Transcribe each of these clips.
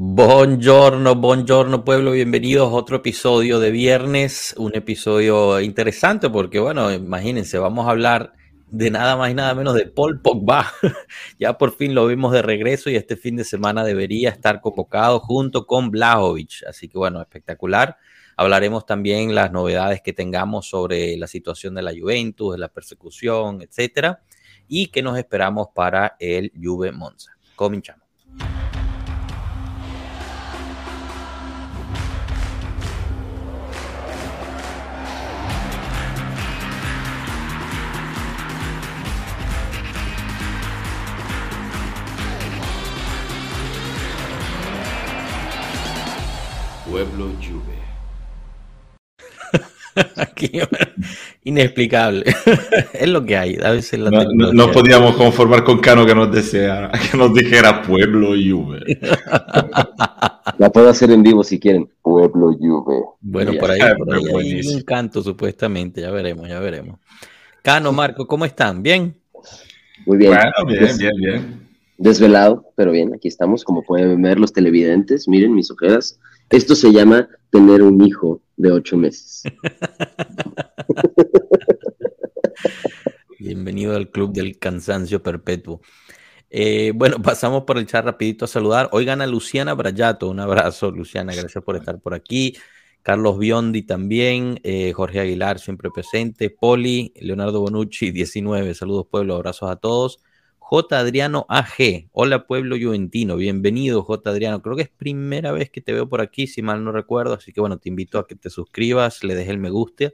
Buongiorno, buongiorno pueblo, bienvenidos a otro episodio de viernes, un episodio interesante porque bueno, imagínense, vamos a hablar de nada más y nada menos de Paul Pogba. ya por fin lo vimos de regreso y este fin de semana debería estar convocado junto con Blajovic, así que bueno, espectacular. Hablaremos también las novedades que tengamos sobre la situación de la Juventus, de la persecución, etcétera, y qué nos esperamos para el Juve Monza. Cominchamos. Pueblo Juve. inexplicable. es lo que hay. A veces no, podíamos conformar con Cano que nos deseara, que nos dijera Pueblo Juve. La puedo hacer en vivo si quieren. Pueblo Juve. Bueno, por ahí, por ahí hay un canto supuestamente. Ya veremos, ya veremos. Cano, Marco, ¿cómo están? ¿Bien? Muy bien. bien, bien, bien. Desvelado, pero bien, aquí estamos. Como pueden ver los televidentes, miren mis ojeras. Esto se llama tener un hijo de ocho meses. Bienvenido al club del cansancio perpetuo. Eh, bueno, pasamos por el chat rapidito a saludar. Hoy gana Luciana Brayato. Un abrazo, Luciana. Gracias por estar por aquí. Carlos Biondi también. Eh, Jorge Aguilar siempre presente. Poli, Leonardo Bonucci, 19. Saludos, pueblo. Abrazos a todos. J. Adriano AG. Hola, pueblo juventino. Bienvenido, J. Adriano. Creo que es primera vez que te veo por aquí, si mal no recuerdo. Así que bueno, te invito a que te suscribas, le dejes el me gusta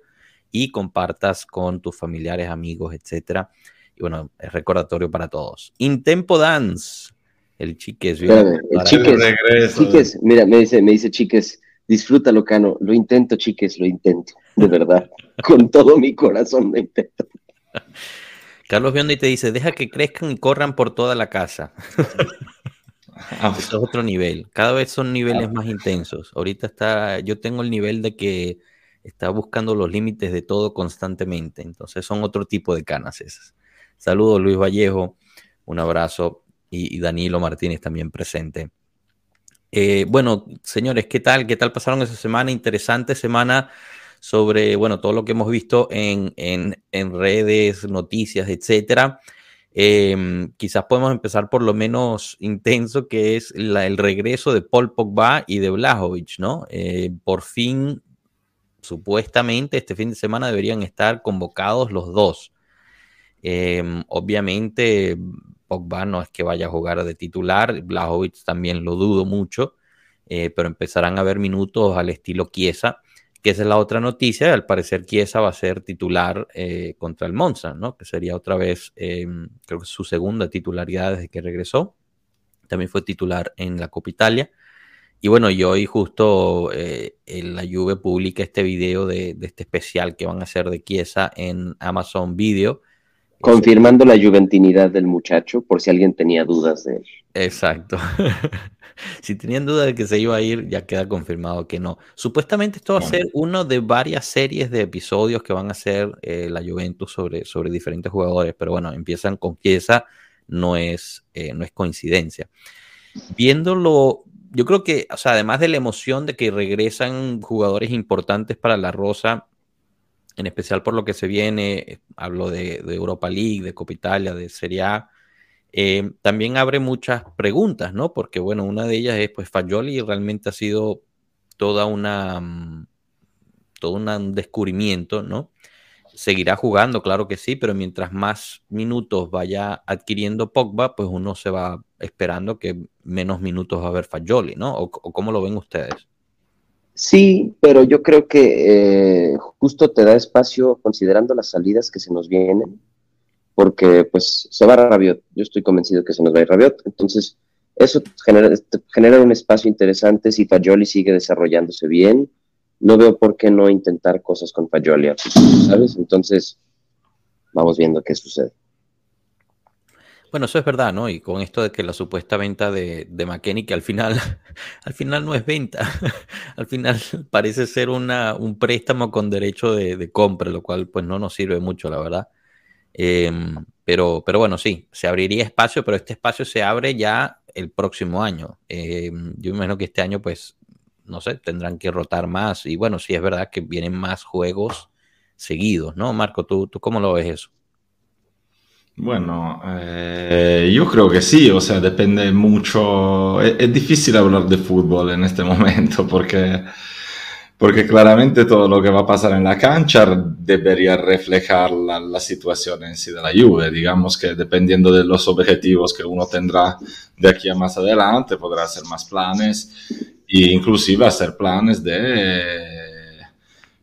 y compartas con tus familiares, amigos, etcétera. Y bueno, es recordatorio para todos. Intempo Dance. El chiques. el chiques, chiques, mira, me dice, me dice chiques, disfrútalo, Cano. Lo intento, chiques, lo intento. De verdad. con todo mi corazón lo intento. Carlos Biondi te dice, deja que crezcan y corran por toda la casa. Eso es otro nivel. Cada vez son niveles más intensos. Ahorita está, yo tengo el nivel de que está buscando los límites de todo constantemente. Entonces son otro tipo de canas esas. Saludos Luis Vallejo, un abrazo y, Danilo Martínez también presente. Eh, bueno, señores, ¿qué tal? ¿Qué tal pasaron esa semana? Interesante semana sobre, bueno, todo lo que hemos visto en, redes, noticias, etcétera. Em, quizás podemos empezar por lo menos intenso, que es el regreso de Paul Pogba y de Blajovic, ¿no? Eh, por fin, supuestamente, este fin de semana deberían estar convocados los dos. Em, obviamente, Pogba no es que vaya a jugar de titular, Blajovic también lo dudo mucho, eh, pero empezarán a haber minutos al estilo Chiesa que esa es la otra noticia. Al parecer, Chiesa va a ser titular eh, contra el Monza, ¿no? Que sería otra vez, em, creo que su segunda titularidad desde que regresó. También fue titular en la Copa Italia. Y bueno, y hoy justo eh, la Juve publica este video de, de, este especial que van a hacer de Chiesa en Amazon Video Confirmando la juventinidad del muchacho, por si alguien tenía dudas de él. Exacto. si tenían dudas de que se iba a ir, ya queda confirmado que no. Supuestamente esto va a ser uno de varias series de episodios que van a hacer eh, la Juventus sobre, sobre diferentes jugadores, pero bueno, empiezan con Chiesa, no es, eh, no es coincidencia. Viéndolo, yo creo que, o sea, además de la emoción de que regresan jugadores importantes para la Rosa, en especial por lo que se viene, eh, hablo de, Europa League, de Copa Italia, de Serie A, eh, también abre muchas preguntas, ¿no? Porque, bueno, una de ellas es, pues, Fagioli realmente ha sido toda una, mm, todo un descubrimiento, ¿no? Seguirá jugando, claro que sí, pero mientras más minutos vaya adquiriendo Pogba, pues uno se va esperando que menos minutos va a haber Fagioli, ¿no? ¿O, o cómo lo ven ustedes? Sí, pero yo creo que eh, justo te da espacio considerando las salidas que se nos vienen, porque pues se va a Rabiot, yo estoy convencido que se nos va a ir Rabiot, entonces eso genera, genera un espacio interesante si Fagioli sigue desarrollándose bien, no veo por qué no intentar cosas con Fagioli, ¿sabes? Entonces, vamos viendo qué sucede. Bueno, eso es verdad, ¿no? Y con esto de que la supuesta venta de, de que al final, al final no es venta, al final parece ser una, un préstamo con derecho de, compra, lo cual pues no nos sirve mucho, la verdad. Em, pero, pero bueno, sí, se abriría espacio, pero este espacio se abre ya el próximo año. Eh, yo imagino que este año, pues, no sé, tendrán que rotar más. Y bueno, sí es verdad que vienen más juegos seguidos, ¿no? Marco, ¿tú, tú cómo lo ves eso? Bueno, eh, yo creo que sí, o sea, depende mucho. Es, difícil hablar de fútbol en este momento porque, porque claramente todo lo que va a pasar en la cancha debería reflejar la, la situación en sí de la Juve. Digamos que dependiendo de los objetivos que uno tendrá de aquí a más adelante, podrá hacer más planes e inclusive hacer planes de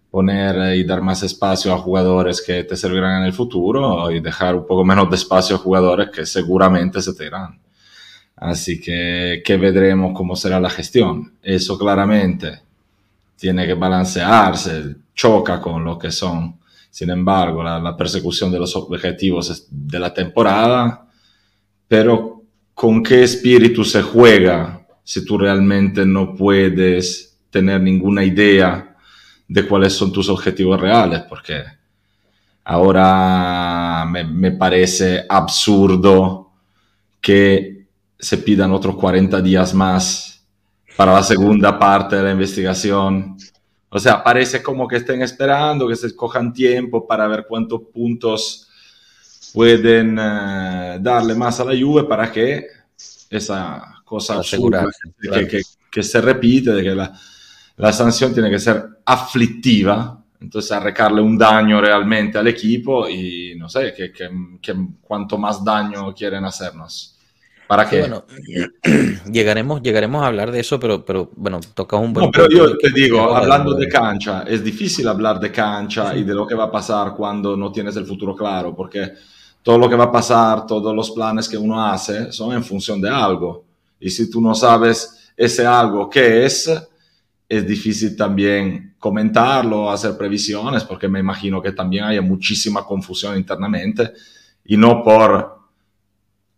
poner y dar más espacio a jugadores que te servirán en el futuro y dejar un poco menos de espacio a jugadores que seguramente se te irán. Así que, que veremos cómo será la gestión. Eso claramente tiene que balancearse, choca con lo que son, sin embargo, la, persecución de los objetivos de la temporada, pero con qué espíritu se juega si tú realmente no puedes tener ninguna idea de cuáles son tus objetivos reales, porque ahora me, me, parece absurdo que se pidan otros 40 días más para la segunda parte de la investigación. O sea, parece como que estén esperando, que se cojan tiempo para ver cuántos puntos pueden uh, darle más a la Juve para que esa cosa absurda que, que, que se repite, de que la, la sanción tiene que ser aflictiva, entonces arrecarle un daño realmente al equipo y no sé, que, que, que cuanto más daño quieren hacernos. ¿Para qué? Bueno, llegaremos, llegaremos a hablar de eso, pero, pero bueno, toca un buen No, pero yo te digo, hablando de cancha, es difícil hablar de cancha sí. y de lo que va a pasar cuando no tienes el futuro claro, porque todo lo que va a pasar, todos los planes que uno hace son en función de algo. Y si tú no sabes ese algo qué es, es difícil también comentarlo, hacer previsiones, porque me imagino que también haya muchísima confusión internamente y no por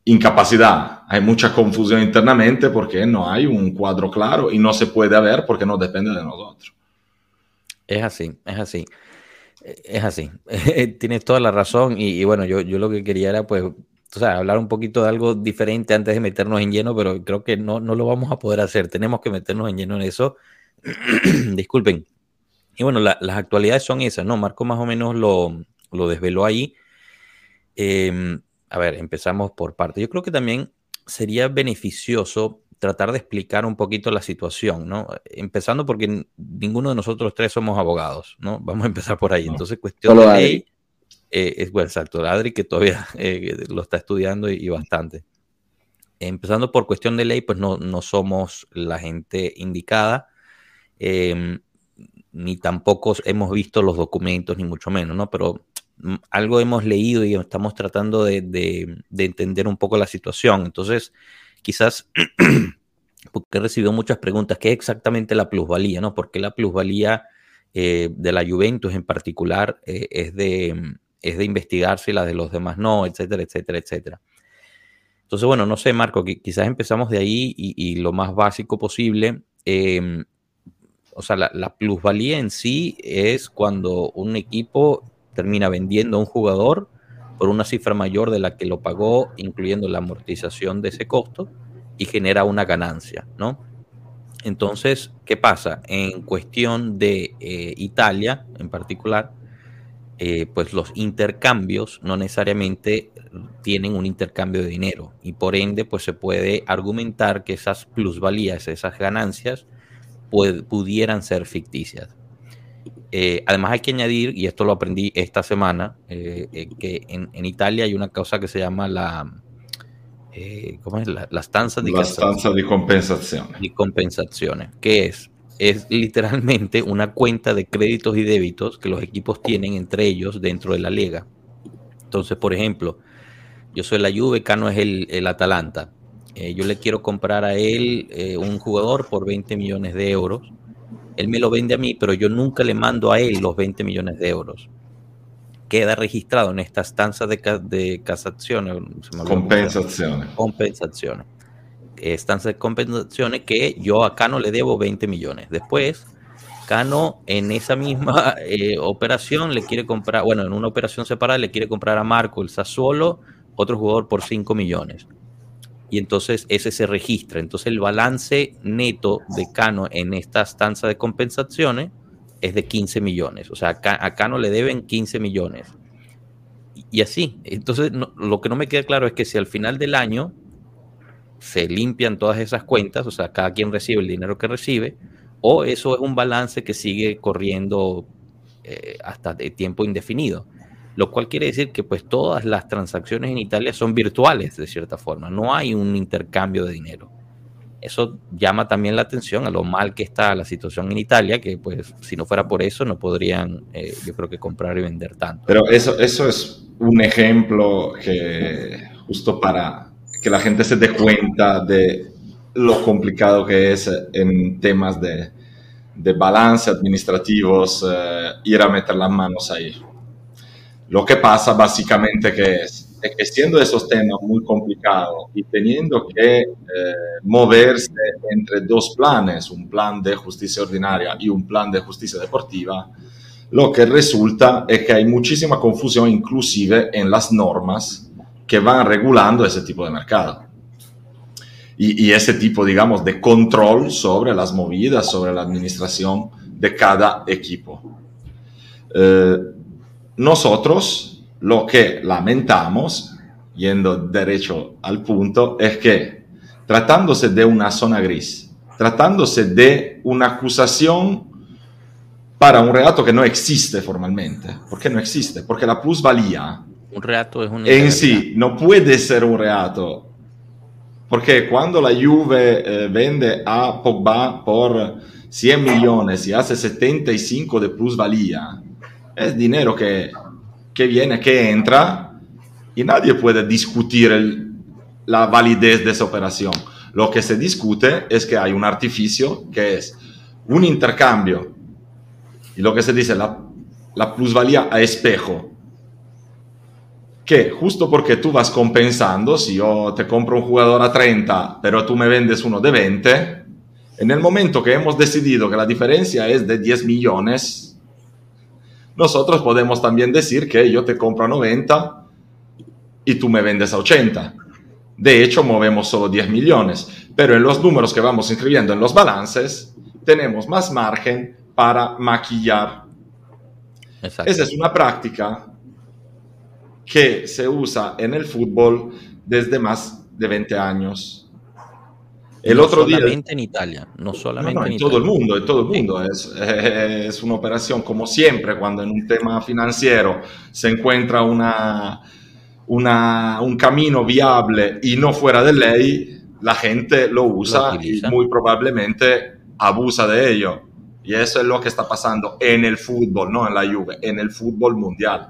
incapacidad. Hay mucha confusión internamente porque no hay un cuadro claro y no se puede haber porque no depende de nosotros. Es así, es así. Es así. Tienes toda la razón y, y, bueno, yo, yo lo que quería era pues, o sea, hablar un poquito de algo diferente antes de meternos en lleno, pero creo que no, no lo vamos a poder hacer. Tenemos que meternos en lleno en eso Disculpen. Y bueno, la, las actualidades son esas, ¿no? Marco más o menos lo, lo desveló ahí. Eh, a ver, empezamos por parte. Yo creo que también sería beneficioso tratar de explicar un poquito la situación, ¿no? Empezando porque ninguno de nosotros tres somos abogados, ¿no? Vamos a empezar por ahí. Entonces, cuestión de ley, eh, es bueno, exacto, Adri que todavía eh, lo está estudiando y, y, bastante. Empezando por cuestión de ley, pues no, no somos la gente indicada eh, ni tampoco hemos visto los documentos, ni mucho menos, ¿no? Pero algo hemos leído y estamos tratando de, de, de entender un poco la situación. Entonces, quizás, porque he recibido muchas preguntas, ¿qué es exactamente la plusvalía, no? ¿Por qué la plusvalía eh, de la Juventus en particular eh, es, de, es de investigarse y la de los demás no, etcétera, etcétera, etcétera? Entonces, bueno, no sé, Marco, quizás empezamos de ahí y, lo más básico posible. Eh, o sea, la, plusvalía en sí es cuando un equipo termina vendiendo a un jugador por una cifra mayor de la que lo pagó, incluyendo la amortización de ese costo, y genera una ganancia, ¿no? Entonces, ¿qué pasa? En cuestión de eh, Italia, en particular, eh, pues los intercambios no necesariamente tienen un intercambio de dinero y por ende, pues se puede argumentar que esas plusvalías, esas ganancias, pudieran ser ficticias. Eh, además hay que añadir, y esto lo aprendí esta semana, eh, eh, que en, en, Italia hay una cosa que se llama la... ¿Cómo es? La, la stanza de... La stanza de compensación. De compensaciones. ¿Qué es? Es literalmente una cuenta de créditos y débitos que los equipos tienen entre ellos dentro de la liga. Entonces, por ejemplo, yo soy la Juve, Cano es el, el Atalanta yo le quiero comprar a él un jugador por 20 millones de euros. Él me lo vende a mí, pero yo nunca le mando a él los 20 millones de euros. Queda registrado en esta estancia de, de casaciones. Compensaciones. Compensaciones. Estancia de compensaciones que yo a Cano le debo 20 millones. Después, Cano en esa misma eh, operación le quiere comprar, bueno, en una operación separada le quiere comprar a Marco el Sassuolo, otro jugador por 5 millones y entonces ese se registra. Entonces el balance neto de Cano en esta estancia de compensaciones es de 15 millones. O sea, a Cano le deben 15 millones. Y, así. Entonces lo que no me queda claro es que si al final del año se limpian todas esas cuentas, o sea, cada quien recibe el dinero que recibe, o eso es un balance que sigue corriendo eh, hasta de tiempo indefinido lo cual quiere decir que pues todas las transacciones en Italia son virtuales de cierta forma, no hay un intercambio de dinero. Eso llama también la atención a lo mal que está la situación en Italia, que pues si no fuera por eso no podrían, eh, yo creo que comprar y vender tanto. Pero eso, eso es un ejemplo que justo para que la gente se dé cuenta de lo complicado que es en temas de, de balance administrativos, eh, ir a meter las manos ahí. Lo que pasa básicamente que es, que siendo esos temas muy complicados y teniendo que eh, moverse entre dos planes, un plan de justicia ordinaria y un plan de justicia deportiva, lo que resulta es que hay muchísima confusión inclusive en las normas que van regulando ese tipo de mercado. Y, ese tipo, digamos, de control sobre las movidas, sobre la administración de cada equipo. Eh, nosotros lo que lamentamos, yendo derecho al punto, es que tratándose de una zona gris, tratándose de una acusación para un reato que no existe formalmente. ¿Por qué no existe? Porque la plusvalía un reato es un en sí no puede ser un reato. Porque cuando la Juve eh, vende a Pogba por 100 millones y hace 75 de plusvalía, es dinero que, que viene, que entra y nadie puede discutir la validez de esa operación. Lo que se discute es que hay un artificio que es un intercambio y lo que se dice la, la plusvalía a espejo. Que justo porque tú vas compensando, si yo te compro un jugador a 30, pero tú me vendes uno de 20, en el momento que hemos decidido que la diferencia es de 10 millones, nosotros podemos también decir que yo te compro a 90 y tú me vendes a 80. De hecho, movemos solo 10 millones, pero en los números que vamos inscribiendo en los balances, tenemos más margen para maquillar. Esa es una práctica que se usa en el fútbol desde más de 20 años el no otro solamente en Italia, no solamente en, todo el mundo, en todo el mundo. Es, es, una operación como siempre, cuando en un tema financiero se encuentra una, una, un camino viable y no fuera de ley, la gente lo usa y muy probablemente abusa de ello. Y eso es lo que está pasando en el fútbol, no en la Juve, en el fútbol mundial.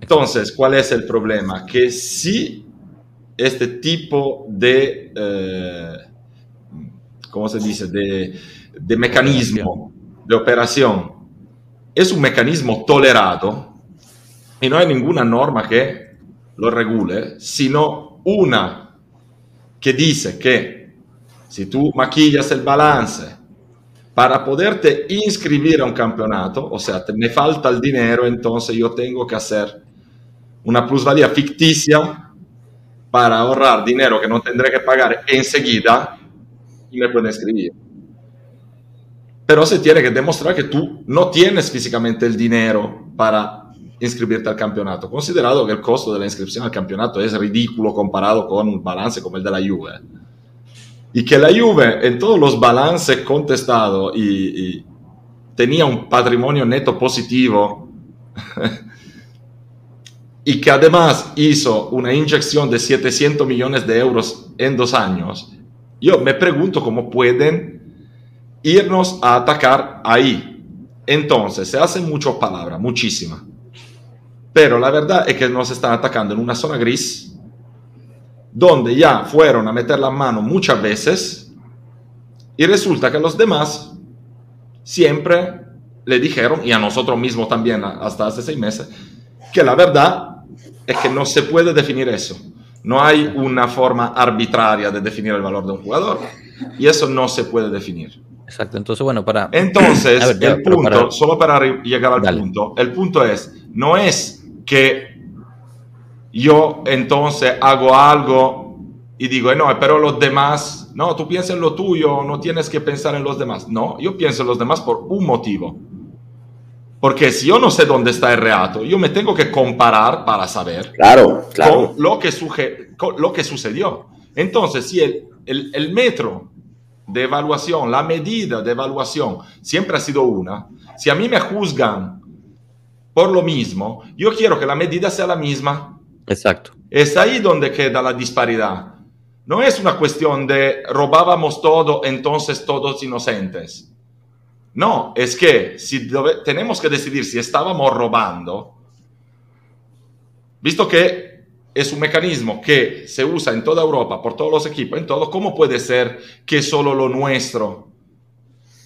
Entonces, ¿cuál es el problema? Que si este tipo de, eh, ¿cómo se dice?, de, de mecanismo de operación. Es un mecanismo tolerado y no hay ninguna norma que lo regule, sino una que dice que si tú maquillas el balance para poderte inscribir a un campeonato, o sea, me falta el dinero, entonces yo tengo que hacer una plusvalía ficticia para ahorrar dinero que no tendré que pagar enseguida y me pueden escribir. Pero se tiene que demostrar que tú no tienes físicamente el dinero para inscribirte al campeonato, considerado que el costo de la inscripción al campeonato es ridículo comparado con un balance como el de la Juve. Y que la Juve en todos los balances contestados y, y tenía un patrimonio neto positivo y que además hizo una inyección de 700 millones de euros en dos años, yo me pregunto cómo pueden irnos a atacar ahí. Entonces, se hacen muchas palabras, muchísimas. Pero la verdad es que nos están atacando en una zona gris, donde ya fueron a meter la mano muchas veces, y resulta que los demás siempre le dijeron, y a nosotros mismos también hasta hace seis meses, que la verdad es que no se puede definir eso. No hay una forma arbitraria de definir el valor de un jugador y eso no se puede definir. Exacto, entonces bueno, para... Entonces, el punto, solo para llegar al punto, el punto es, no es que yo entonces hago algo y digo, eh, no, pero los demás, no, tú piensas en lo tuyo, no tienes que pensar en los demás. No, yo pienso en los demás por un motivo. Porque si yo no sé dónde está el reato, yo me tengo que comparar para saber claro, claro. Con lo, que lo que sucedió. Entonces, si el, el, el metro de evaluación, la medida de evaluación siempre ha sido una, si a mí me juzgan por lo mismo, yo quiero que la medida sea la misma. Exacto. Es ahí donde queda la disparidad. No es una cuestión de robábamos todo, entonces todos inocentes. No, es que si tenemos que decidir si estábamos robando, visto que es un mecanismo que se usa en toda Europa, por todos los equipos, en todo, ¿cómo puede ser que solo lo nuestro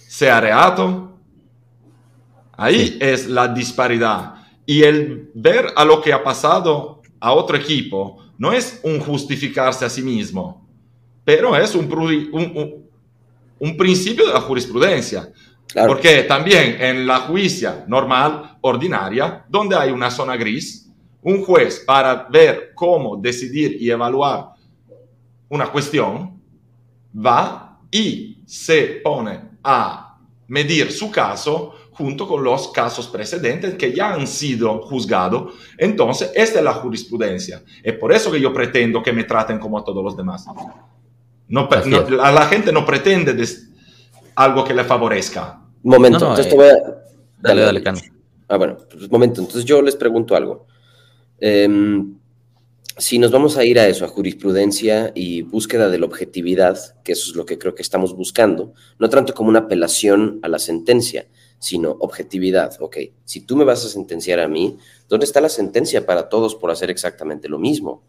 sea reato? Ahí es la disparidad. Y el ver a lo que ha pasado a otro equipo no es un justificarse a sí mismo, pero es un, un, un, principio de la jurisprudencia. Porque también en la juicia normal, ordinaria, donde hay una zona gris, un juez para ver cómo decidir y evaluar una cuestión va y se pone a medir su caso junto con los casos precedentes que ya han sido juzgados. Entonces, esta es la jurisprudencia. Es por eso que yo pretendo que me traten como a todos los demás. No, a la gente no pretende algo que le favorezca. Momento, entonces te voy a... Dale, dale, dale Ah, bueno, pues, momento, entonces yo les pregunto algo. Em, si nos vamos a ir a eso, a jurisprudencia y búsqueda de la objetividad, que eso es lo que creo que estamos buscando, no tanto como una apelación a la sentencia, sino objetividad. Ok, si tú me vas a sentenciar a mí, ¿dónde está la sentencia para todos por hacer exactamente lo mismo?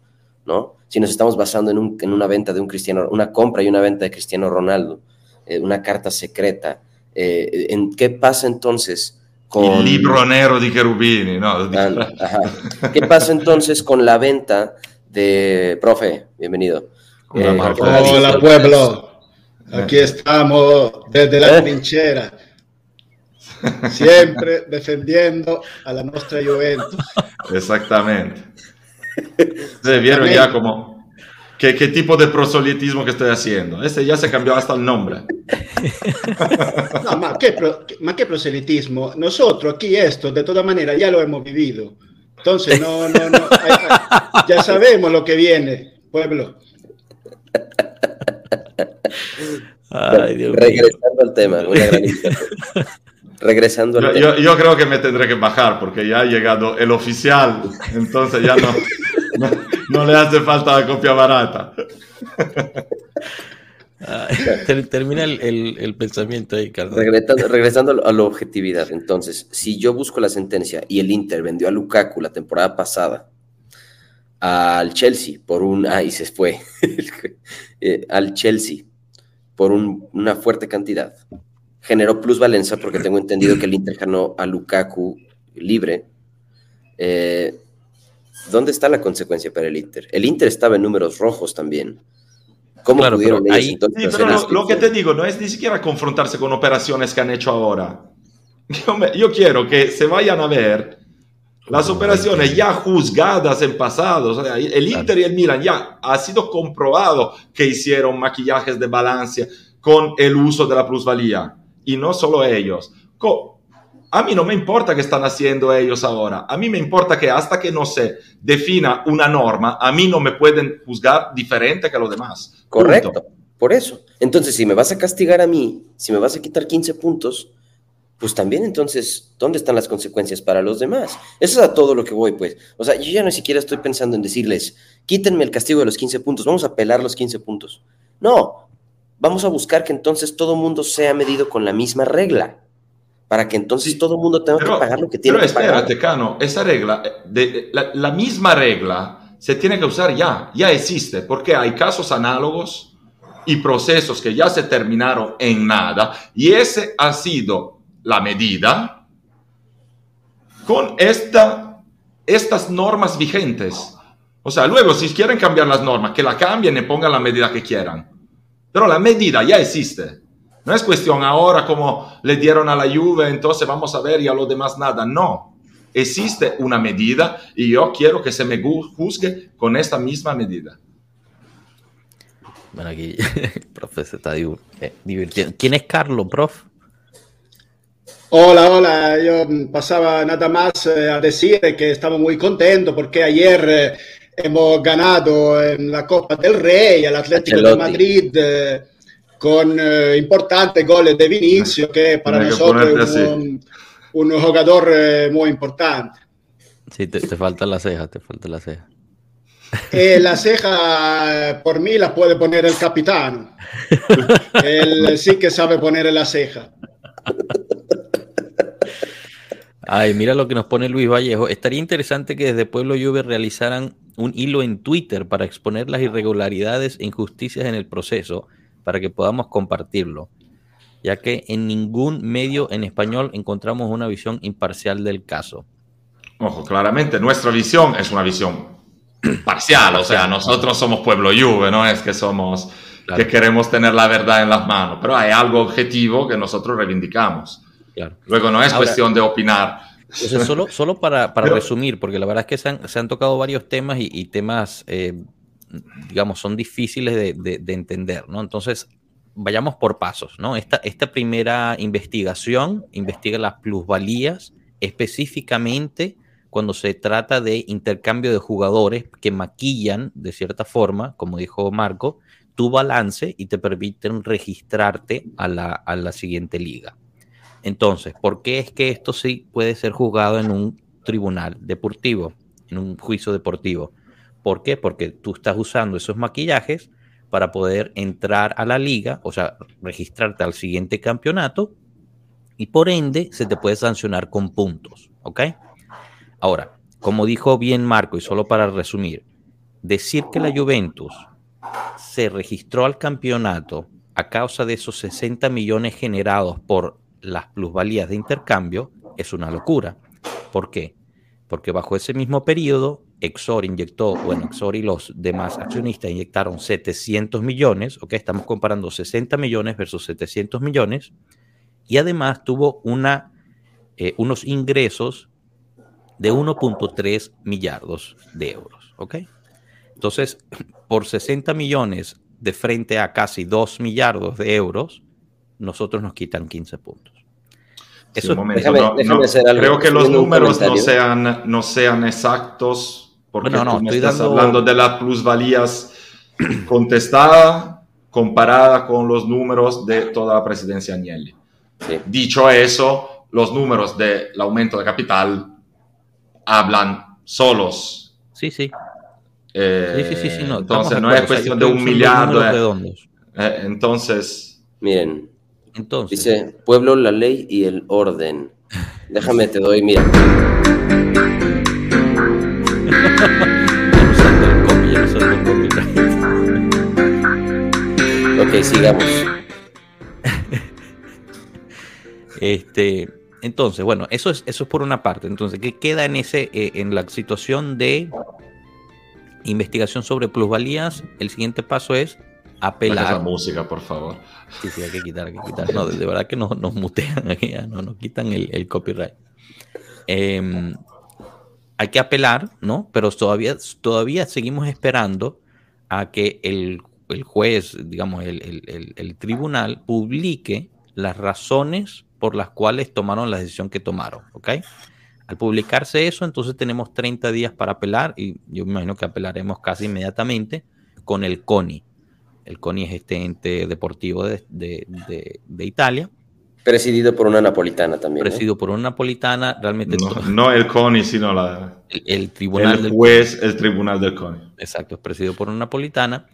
¿No? Si nos estamos basando en, en una venta de un cristiano, una compra y una venta de Cristiano Ronaldo, eh, una carta secreta, eh, ¿en qué pasa entonces con... El libro negro de Cherubini, ¿no? ¿Qué pasa entonces con la venta de... Profe, bienvenido. Eh, Hola, pueblo. Aquí estamos desde la trinchera Siempre defendiendo a la nuestra Juventus. Exactamente. Se vieron ya como ¿Qué, ¿Qué, tipo de proselitismo que estoy haciendo? Ese ya se cambió hasta el nombre. No, ma qué, ma qué proselitismo. Nosotros aquí esto, de todas maneras, ya lo hemos vivido. Entonces, no, no, no. ya sabemos lo que viene, pueblo. Ay, Dios Regresando al tema, una gran regresando al yo, yo, creo que me tendré que bajar porque ya ha llegado el oficial, entonces ya no, no, le hace falta la copia barata. termina el, el, pensamiento ahí, Carlos. Regresando, regresando, a la objetividad, entonces, si yo busco la sentencia y el Inter vendió a Lukaku la temporada pasada al Chelsea por un... Ah, y se fue. Eh, al Chelsea por un, una fuerte cantidad generó plusvalencia porque tengo entendido que el Inter ganó a Lukaku libre. Eh, ¿Dónde está la consecuencia para el Inter? El Inter estaba en números rojos también. ¿Cómo pudieron ahí... lo, que te digo no es ni siquiera confrontarse con operaciones que han hecho ahora. Yo, quiero que se vayan a ver las operaciones ya juzgadas en pasado. el Inter y el Milan ya ha sido comprobado que hicieron maquillajes de balance con el uso de la plusvalía y no solo ellos. A mí no me importa qué están haciendo ellos ahora. A mí me importa que hasta que no se defina una norma, a mí no me pueden juzgar diferente que a los demás. Correcto. Por eso. Entonces, si me vas a castigar a mí, si me vas a quitar 15 puntos, pues también entonces, ¿dónde están las consecuencias para los demás? Eso es a todo lo que voy, pues. O sea, yo ya ni siquiera estoy pensando en decirles, quítenme el castigo de los 15 puntos, vamos a pelar los 15 puntos. No, vamos a buscar que entonces todo mundo sea medido con la misma regla, para que entonces todo mundo tenga que pagar lo que tiene que pagar. Pero espérate, Cano, esa regla, de, la, misma regla se tiene que usar ya, ya existe, porque hay casos análogos y procesos que ya se terminaron en nada, y ese ha sido la medida con esta, estas normas vigentes. O sea, luego si quieren cambiar las normas, que la cambien y pongan la medida que quieran. Pero la medida ya existe. No es cuestión ahora como le dieron a la Juve, entonces vamos a ver y a los demás nada. No, existe una medida y yo quiero que se me juzgue con esta misma medida. Bueno, aquí el profe se está eh, divirtiendo. ¿Quién es Carlos, prof? Hola, hola. Yo pasaba nada más eh, a decir que estamos muy contentos porque ayer eh, hemos ganado en la Copa del Rey al Atlético de Madrid con importantes goles de Vinicio, que para nosotros es un, un, jugador muy importante. Sí, te, te falta la ceja, te falta la ceja. Eh, la ceja por mí la puede poner el capitán. Él sí que sabe poner la ceja. Ay, mira lo que nos pone Luis Vallejo. Estaría interesante que desde Pueblo Juve realizaran un hilo en Twitter para exponer las irregularidades e injusticias en el proceso, para que podamos compartirlo, ya que en ningún medio en español encontramos una visión imparcial del caso. Ojo, claramente nuestra visión es una visión parcial, o sea, nosotros somos pueblo Juve, no es que somos que queremos tener la verdad en las manos, pero hay algo objetivo que nosotros reivindicamos. Luego no es cuestión de opinar. solo, solo para, para resumir, porque la verdad es que se han, se han tocado varios temas y, temas, eh, digamos, son difíciles de, de, entender, ¿no? Entonces, vayamos por pasos, ¿no? Esta, esta primera investigación investiga las plusvalías específicamente cuando se trata de intercambio de jugadores que maquillan de cierta forma, como dijo Marco, tu balance y te permiten registrarte a la, a la siguiente liga. Entonces, ¿por qué es que esto sí puede ser juzgado en un tribunal deportivo, en un juicio deportivo? ¿Por qué? Porque tú estás usando esos maquillajes para poder entrar a la liga, o sea, registrarte al siguiente campeonato y por ende se te puede sancionar con puntos, ¿ok? Ahora, como dijo bien Marco, y solo para resumir, decir que la Juventus se registró al campeonato a causa de esos 60 millones generados por las plusvalías de intercambio es una locura. ¿Por qué? Porque bajo ese mismo periodo, Exor inyectó, bueno, Exor y los demás accionistas inyectaron 700 millones, ok, estamos comparando 60 millones versus 700 millones, y además tuvo una, eh, unos ingresos de 1.3 millardos de euros. ¿Ok? Entonces, por 60 millones de frente a casi 2 millardos de euros, nosotros nos quitan 15 puntos. Eso creo que los números no sean, no sean exactos porque no, no, estoy estás hablando de las plusvalías contestada comparada con los números de toda la presidencia Agnelli. Dicho eso, los números del aumento de capital hablan solos. Sí, sí. Eh, sí, sí, sí, no, entonces no es cuestión de un millado. Eh, entonces. Miren. Entonces. Dice pueblo, la ley y el orden. Déjame, te doy, mira. Ok, sigamos. Este, entonces, bueno, eso es, eso es por una parte. Entonces, ¿qué queda en, ese, eh, en la situación de investigación sobre plusvalías? El siguiente paso es apelar. Esa música, por favor. Sí, sí, hay que quitar, hay que quitar. No, de, verdad que nos, nos mutean aquí, no nos quitan el, copyright. Em, hay que apelar, ¿no? Pero todavía, todavía seguimos esperando a que el, juez, digamos, el, el tribunal publique las razones por las cuales tomaron la decisión que tomaron, ¿ok? Al publicarse eso, entonces tenemos 30 días para apelar y yo me imagino que apelaremos casi inmediatamente con el CONI. El CONI es este ente deportivo de, Italia. Presidido por una napolitana también. Presidido por una napolitana, realmente. No, el CONI, sino la, el, tribunal. El juez, el tribunal del CONI. Exacto, es presidido por una napolitana,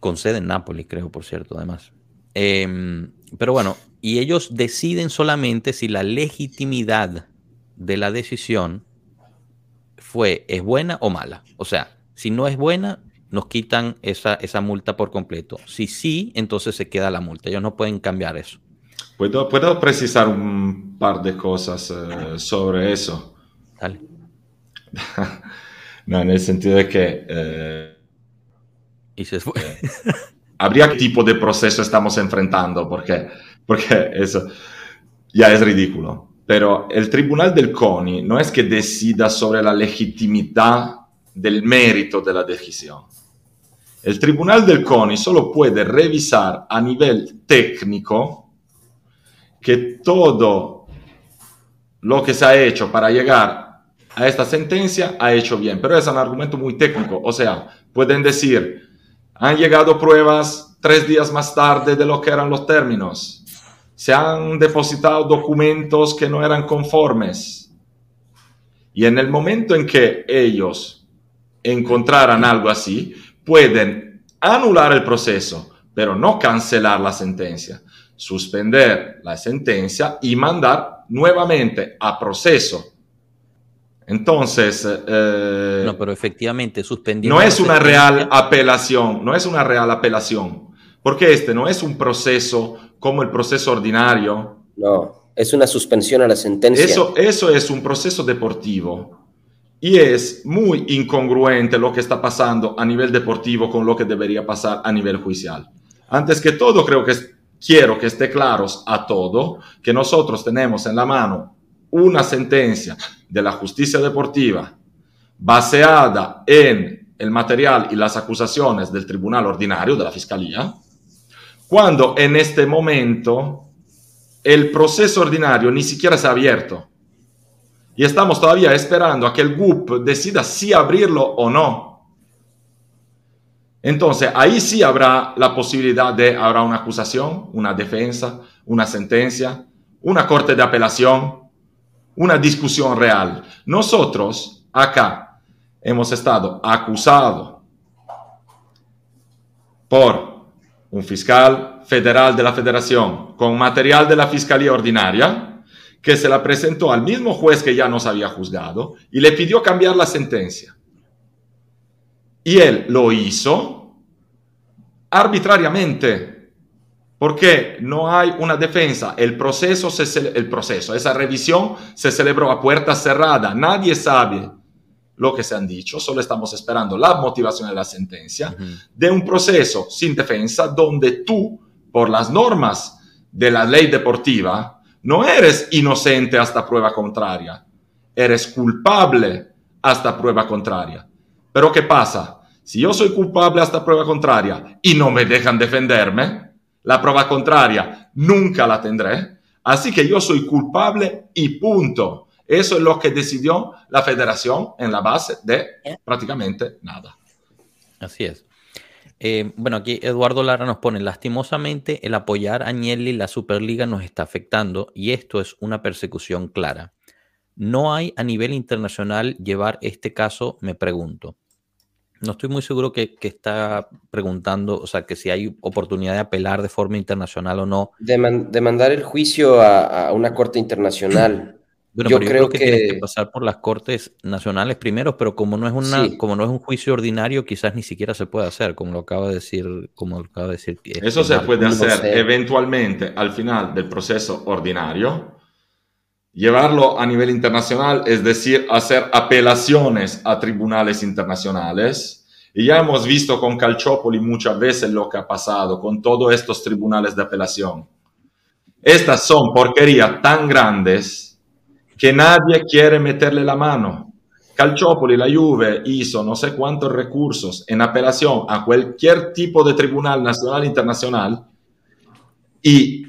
con sede en Nápoles, creo, por cierto, además. Em, pero bueno, y ellos deciden solamente si la legitimidad de la decisión fue, es buena o mala. O sea, si no es buena, nos quitan esa, esa multa por completo. Si sí, entonces se queda la multa. Ellos no pueden cambiar eso. ¿Puedo, puedo precisar un par de cosas eh, sobre eso? Dale. no, en el sentido de que... Eh, y se fue. Habría tipo de proceso estamos enfrentando, porque porque eso ya es ridículo. Pero el tribunal del CONI no es que decida sobre la legitimidad del mérito de la decisión. El tribunal del CONI solo puede revisar a nivel técnico que todo lo que se ha hecho para llegar a esta sentencia ha hecho bien, pero es un argumento muy técnico, o sea, pueden decir, han llegado pruebas tres días más tarde de lo que eran los términos, se han depositado documentos que no eran conformes, y en el momento en que ellos encontraran algo así, pueden anular el proceso, pero no cancelar la sentencia, suspender la sentencia y mandar nuevamente a proceso. Entonces, eh, no, pero efectivamente suspendiendo no es una real apelación, no es una real apelación, porque este no es un proceso como el proceso ordinario. No, es una suspensión a la sentencia. Eso, eso es un proceso deportivo y es muy incongruente lo que está pasando a nivel deportivo con lo que debería pasar a nivel judicial. Antes que todo, creo que quiero que esté claros a todo que nosotros tenemos en la mano una sentencia de la justicia deportiva baseada en el material y las acusaciones del tribunal ordinario de la fiscalía, cuando en este momento el proceso ordinario ni siquiera se ha abierto y estamos todavía esperando a que el GUP decida si abrirlo o no. Entonces, ahí sí habrá la posibilidad de, habrá una acusación, una defensa, una sentencia, una corte de apelación, una discusión real. Nosotros acá hemos estado acusados por un fiscal federal de la federación con material de la fiscalía ordinaria, que se la presentó al mismo juez que ya nos había juzgado y le pidió cambiar la sentencia. Y él lo hizo arbitrariamente, porque no hay una defensa. El proceso, se, el proceso, esa revisión se celebró a puerta cerrada. Nadie sabe lo que se han dicho, solo estamos esperando la motivación de la sentencia, de un proceso sin defensa donde tú, por las normas de la ley deportiva, no eres inocente hasta prueba contraria, eres culpable hasta prueba contraria. Pero ¿qué pasa? Si yo soy culpable hasta prueba contraria y no me dejan defenderme, la prueba contraria nunca la tendré. Así que yo soy culpable y punto. Eso es lo que decidió la federación en la base de prácticamente nada. Así es. Eh, bueno, aquí Eduardo Lara nos pone, lastimosamente el apoyar a Agnelli la Superliga nos está afectando y esto es una persecución clara. No hay a nivel internacional llevar este caso, me pregunto. No estoy muy seguro que, está preguntando, o sea, que si hay oportunidad de apelar de forma internacional o no. demandar el juicio a, a una corte internacional. yo, creo, que, que, que pasar por las cortes nacionales primero, pero como no es una, como no es un juicio ordinario, quizás ni siquiera se puede hacer, como lo acaba de decir, como lo acaba de decir. Eso se puede hacer eventualmente al final del proceso ordinario. Llevarlo a nivel internacional, es decir, hacer apelaciones a tribunales internacionales. Y ya hemos visto con Calciopoli muchas veces lo que ha pasado con todos estos tribunales de apelación. Estas son porquerías tan grandes que nadie quiere meterle la mano. Calciopoli, la Juve hizo no sé cuántos recursos en apelación a cualquier tipo de tribunal nacional internacional y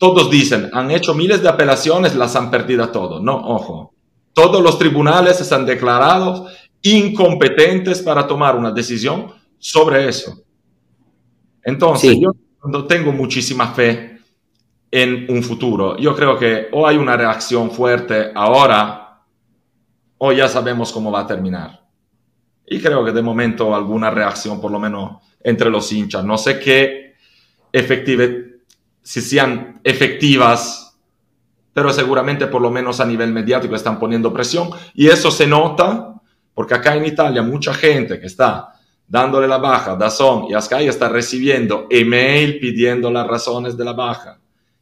todos dicen, han hecho miles de apelaciones, las han perdido todo. No, ojo, todos los tribunales se han declarado incompetentes para tomar una decisión sobre eso. Entonces, yo no tengo muchísima fe en un futuro. Yo creo que o hay una reacción fuerte ahora o ya sabemos cómo va a terminar. Y creo que de momento alguna reacción, por lo menos entre los hinchas. No sé qué efective, si sean efectivas, pero seguramente por lo menos a nivel mediático están poniendo presión. Y eso se nota porque acá en Italia mucha gente que está dándole la baja a Dazón y a Sky está recibiendo email pidiendo las razones de la baja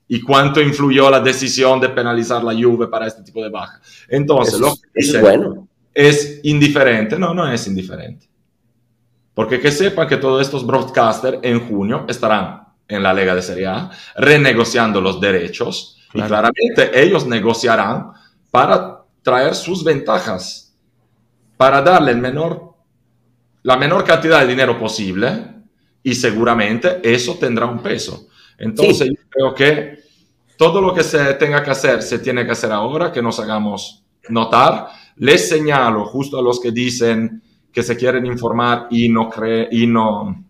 y cuánto influyó la decisión de penalizar la Juve para este tipo de baja. Entonces, lo que es, bueno. es indiferente. No, no es indiferente. Porque que sepan que todos estos broadcasters en junio estarán en la Lega de Serie A renegociando los derechos y claramente ellos negociarán para traer sus ventajas, para darle el menor la menor cantidad de dinero posible y seguramente eso tendrá un peso. Entonces yo creo que todo lo que se tenga que hacer se tiene que hacer ahora, que nos hagamos notar. Les señalo justo a los que dicen que se quieren informar y no, cree, y no,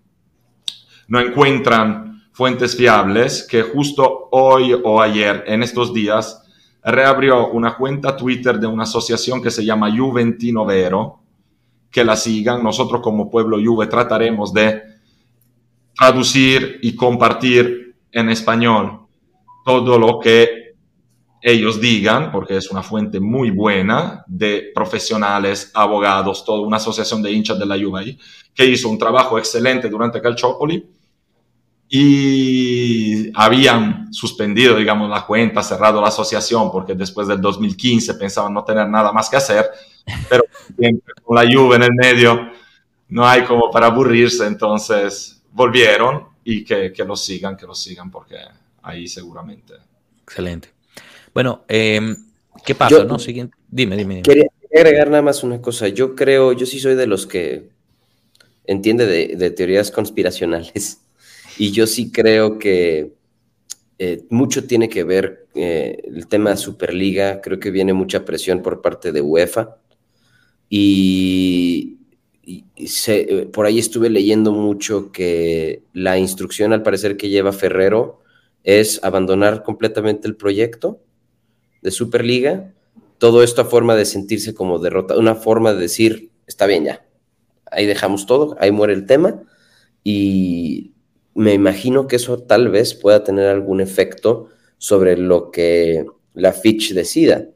no encuentran fuentes fiables, que justo hoy o ayer, en estos días, reabrió una cuenta Twitter de una asociación que se llama Juventino Vero, que la sigan. Nosotros como pueblo Juve trataremos de traducir y compartir en español todo lo que ellos digan, porque es una fuente muy buena de profesionales, abogados, toda una asociación de hinchas de la Juve que hizo un trabajo excelente durante Calciopoli y habían suspendido, digamos, la cuenta, cerrado la asociación, porque después del 2015 pensaban no tener nada más que hacer, pero con la Juve en el medio no hay como para aburrirse, entonces volvieron y que, que lo sigan, que lo sigan, porque ahí seguramente. Excelente. Bueno, em, ¿qué pasa? no? Siguiente. Dime, dime, Quería agregar nada más una cosa. Yo creo, yo sí soy de los que entiende de, teorías conspiracionales y yo sí creo que eh, mucho tiene que ver eh, el tema de Superliga. Creo que viene mucha presión por parte de UEFA y, eh, por ahí estuve leyendo mucho que la instrucción al parecer que lleva Ferrero es abandonar completamente el proyecto de Superliga. Todo esto a forma de sentirse como derrotado, una forma de decir, está bien ya, ahí dejamos todo, ahí muere el tema. Y me imagino que eso tal vez pueda tener algún efecto sobre lo que la Fitch decida.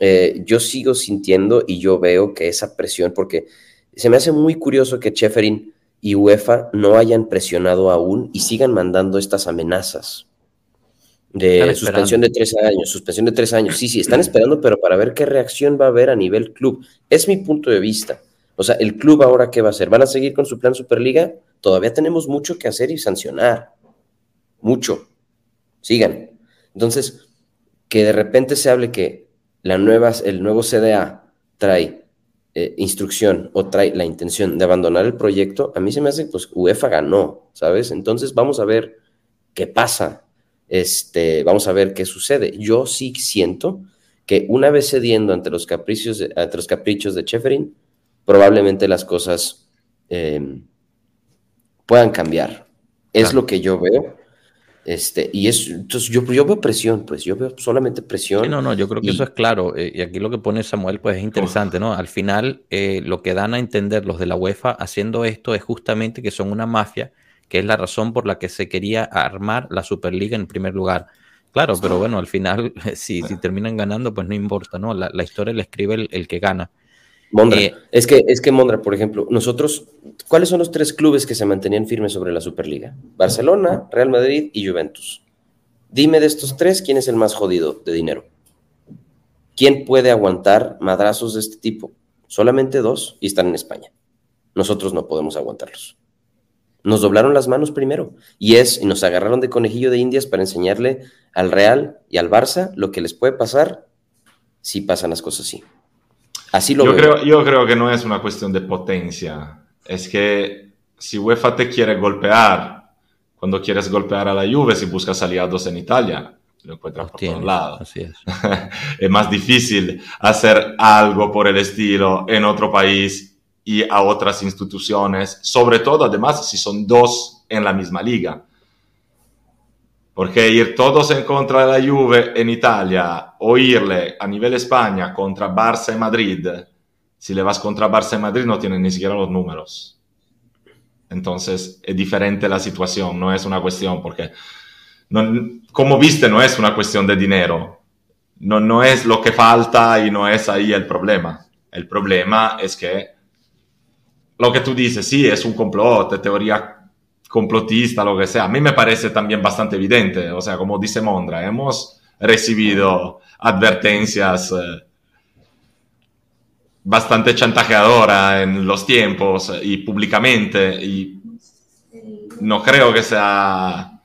Eh, yo sigo sintiendo y yo veo que esa presión, porque se me hace muy curioso que Cheferin y UEFA no hayan presionado aún y sigan mandando estas amenazas de suspensión de tres años, suspensión de tres años. Sí, sí, están esperando, pero para ver qué reacción va a haber a nivel club. Es mi punto de vista. O sea, el club ahora qué va a hacer? ¿Van a seguir con su plan Superliga? Todavía tenemos mucho que hacer y sancionar. Mucho. Sigan. Entonces, que de repente se hable que la nueva, el nuevo CDA trae eh, instrucción o trae la intención de abandonar el proyecto, a mí se me hace, pues UEFA ganó, ¿sabes? Entonces vamos a ver qué pasa este, vamos a ver qué sucede. Yo sí siento que una vez cediendo ante los caprichos de, ante los caprichos de Cheferin, probablemente las cosas em, puedan cambiar. Es lo que yo veo. Este, y es, entonces yo, yo veo presión, pues yo veo solamente presión. no, no, yo creo que eso es claro. Eh, y aquí lo que pone Samuel, pues es interesante, ¿no? Al final, eh, lo que dan a entender los de la UEFA haciendo esto es justamente que son una mafia que es la razón por la que se quería armar la Superliga en primer lugar. Claro, pero bueno, al final, si, si terminan ganando, pues no importa, ¿no? La, historia la escribe el, que gana. Mondra, eh, es que, es que Mondra, por ejemplo, nosotros, ¿cuáles son los tres clubes que se mantenían firmes sobre la Superliga? Barcelona, Real Madrid y Juventus. Dime de estos tres, ¿quién es el más jodido de dinero? ¿Quién puede aguantar madrazos de este tipo? Solamente dos y están en España. Nosotros no podemos aguantarlos. Nos doblaron las manos primero y es y nos agarraron de conejillo de indias para enseñarle al Real y al Barça lo que les puede pasar si pasan las cosas así. Así lo yo Creo, yo creo que no es una cuestión de potencia, es que si UEFA te quiere golpear, cuando quieres golpear a la Juve, si buscas aliados en Italia, lo encuentras por todos lados. Es. es más difícil hacer algo por el estilo en otro país y a otras instituciones, sobre todo además si son dos en la misma liga. Porque ir todos en contra de la Juve en Italia o irle a nivel España contra Barça y Madrid, si le vas contra Barça y Madrid no tienen ni siquiera los números. Entonces es diferente la situación, no es una cuestión, porque como viste no es una cuestión de dinero, no, no es lo que falta y no es ahí el problema. El problema es que lo que tú dices, sí, es un complot, teoría complotista, lo que sea. A mí me parece también bastante evidente. O sea, como dice Mondra, hemos recibido advertencias eh, bastante chantajeadoras en los tiempos y públicamente. Y no creo que sea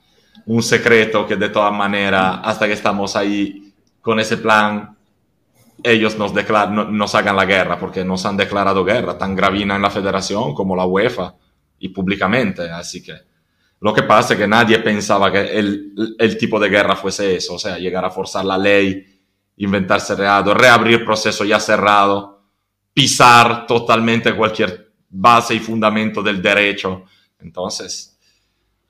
un secreto que de todas maneras, hasta que estamos ahí con ese plan, ellos nos, nos hagan la guerra, porque nos han declarado guerra, tan gravina en la federación como la UEFA y públicamente. Así que lo que pasa es que nadie pensaba que el, el tipo de guerra fuese eso, o sea, llegar a forzar la ley, inventarse reado, reabrir proceso ya cerrado, pisar totalmente cualquier base y fundamento del derecho. Entonces,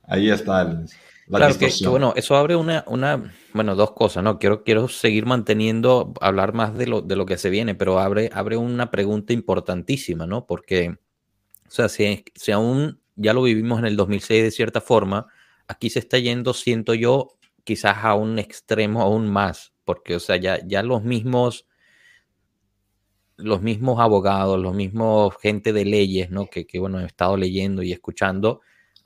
ahí está el, la claro bueno, eso abre una, una, bueno, dos cosas, ¿no? Quiero, quiero seguir manteniendo, hablar más de lo, de lo que se viene, pero abre, abre una pregunta importantísima, ¿no? Porque, o sea, si, si aún ya lo vivimos en el 2006 de cierta forma, aquí se está yendo, siento yo, quizás a un extremo aún más, porque, o sea, ya, ya los mismos los mismos abogados, los mismos gente de leyes, ¿no? Que, que, bueno, he estado leyendo y escuchando,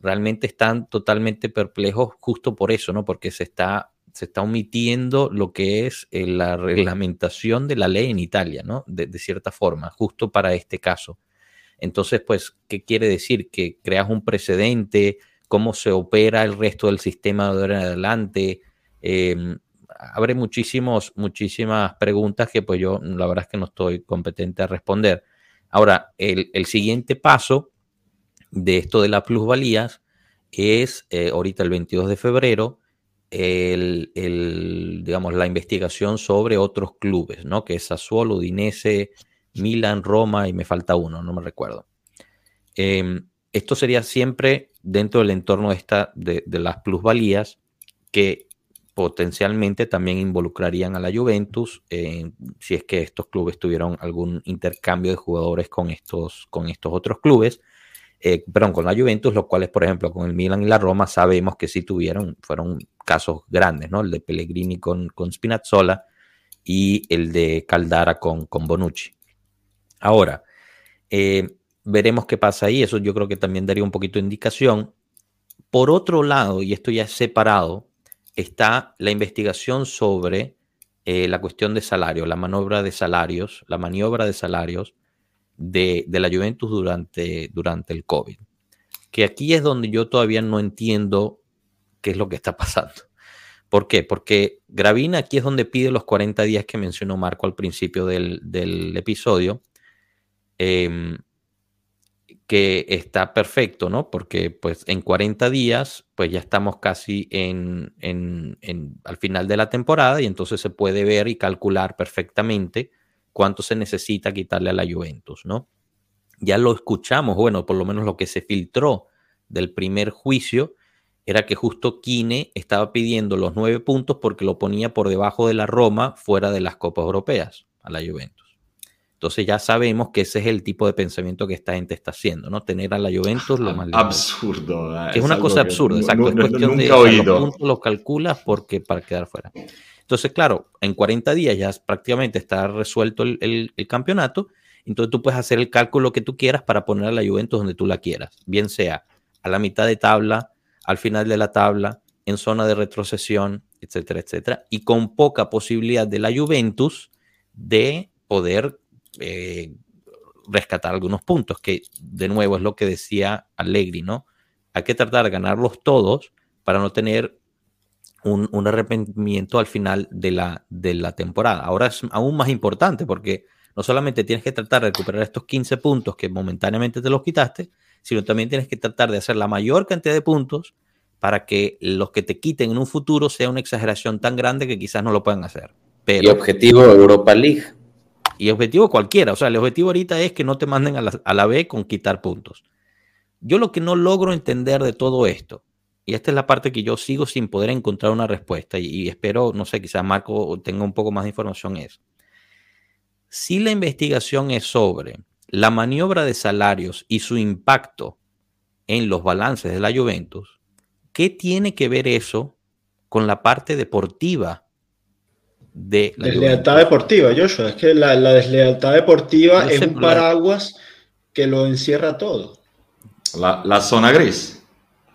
realmente están totalmente perplejos justo por eso, ¿no? Porque se está, se está omitiendo lo que es eh, la reglamentación de la ley en Italia, ¿no? De, cierta forma, justo para este caso. Entonces, pues, ¿qué quiere decir? Que creas un precedente, cómo se opera el resto del sistema de ahora en adelante. Em, abre muchísimos, muchísimas preguntas que pues yo la verdad es que no estoy competente a responder. Ahora, el, el siguiente paso de esto de las plusvalías es eh, ahorita el 22 de febrero el, digamos, la investigación sobre otros clubes, ¿no? Que es Sassuolo, Udinese, Milan, Roma y me falta uno, no me recuerdo. Em, esto sería siempre dentro del entorno de, de, las plusvalías que potencialmente también involucrarían a la Juventus si es que estos clubes tuvieron algún intercambio de jugadores con estos, con estos otros clubes eh, perdón, con la Juventus, los cuales, por ejemplo, con el Milan y la Roma sabemos que sí tuvieron, fueron casos grandes, ¿no? El de Pellegrini con, con Spinazzola y el de Caldara con, con Bonucci. Ahora, eh, veremos qué pasa ahí, eso yo creo que también daría un poquito de indicación. Por otro lado, y esto ya es separado, está la investigación sobre eh, la cuestión de salario, la maniobra de salarios, la maniobra de salarios de, la Juventus durante, durante el COVID. Que aquí es donde yo todavía no entiendo qué es lo que está pasando. ¿Por qué? Porque Gravina aquí es donde pide los 40 días que mencionó Marco al principio del, episodio, em, que está perfecto, ¿no? Porque pues en 40 días, pues ya estamos casi en, al final de la temporada y entonces se puede ver y calcular perfectamente cuánto se necesita quitarle a la Juventus, ¿no? Ya lo escuchamos, bueno, por lo menos lo que se filtró del primer juicio era que justo Kine estaba pidiendo los nueve puntos porque lo ponía por debajo de la Roma fuera de las Copas Europeas a la Juventus. Entonces ya sabemos que ese es el tipo de pensamiento que esta gente está haciendo, ¿no? Tener a la Juventus lo más absurdo. es, una cosa absurda, exacto. es cuestión de los puntos los calculas porque para quedar fuera. Entonces, claro, en 40 días ya prácticamente está resuelto el, campeonato. Entonces tú puedes hacer el cálculo que tú quieras para poner a la Juventus donde tú la quieras, bien sea a la mitad de tabla, al final de la tabla, en zona de retrocesión, etcétera, etcétera, y con poca posibilidad de la Juventus de poder eh, rescatar algunos puntos, que de nuevo es lo que decía Allegri, ¿no? Hay que tratar de ganarlos todos para no tener un, arrepentimiento al final de la, temporada. Ahora es aún más importante porque no solamente tienes que tratar de recuperar estos 15 puntos que momentáneamente te los quitaste, sino también tienes que tratar de hacer la mayor cantidad de puntos para que los que te quiten en un futuro sea una exageración tan grande que quizás no lo puedan hacer. Pero, y objetivo Europa League. Y objetivo cualquiera. O sea, el objetivo ahorita es que no te manden a la, a la B con quitar puntos. Yo lo que no logro entender de todo esto y esta es la parte que yo sigo sin poder encontrar una respuesta y, espero, no sé, quizás Marco tenga un poco más de información, es, si la investigación es sobre la maniobra de salarios y su impacto en los balances de la Juventus, ¿qué tiene que ver eso con la parte deportiva de la deslealtad deportiva, Joshua? Es que la, deslealtad deportiva es un paraguas que lo encierra todo. La, la zona gris.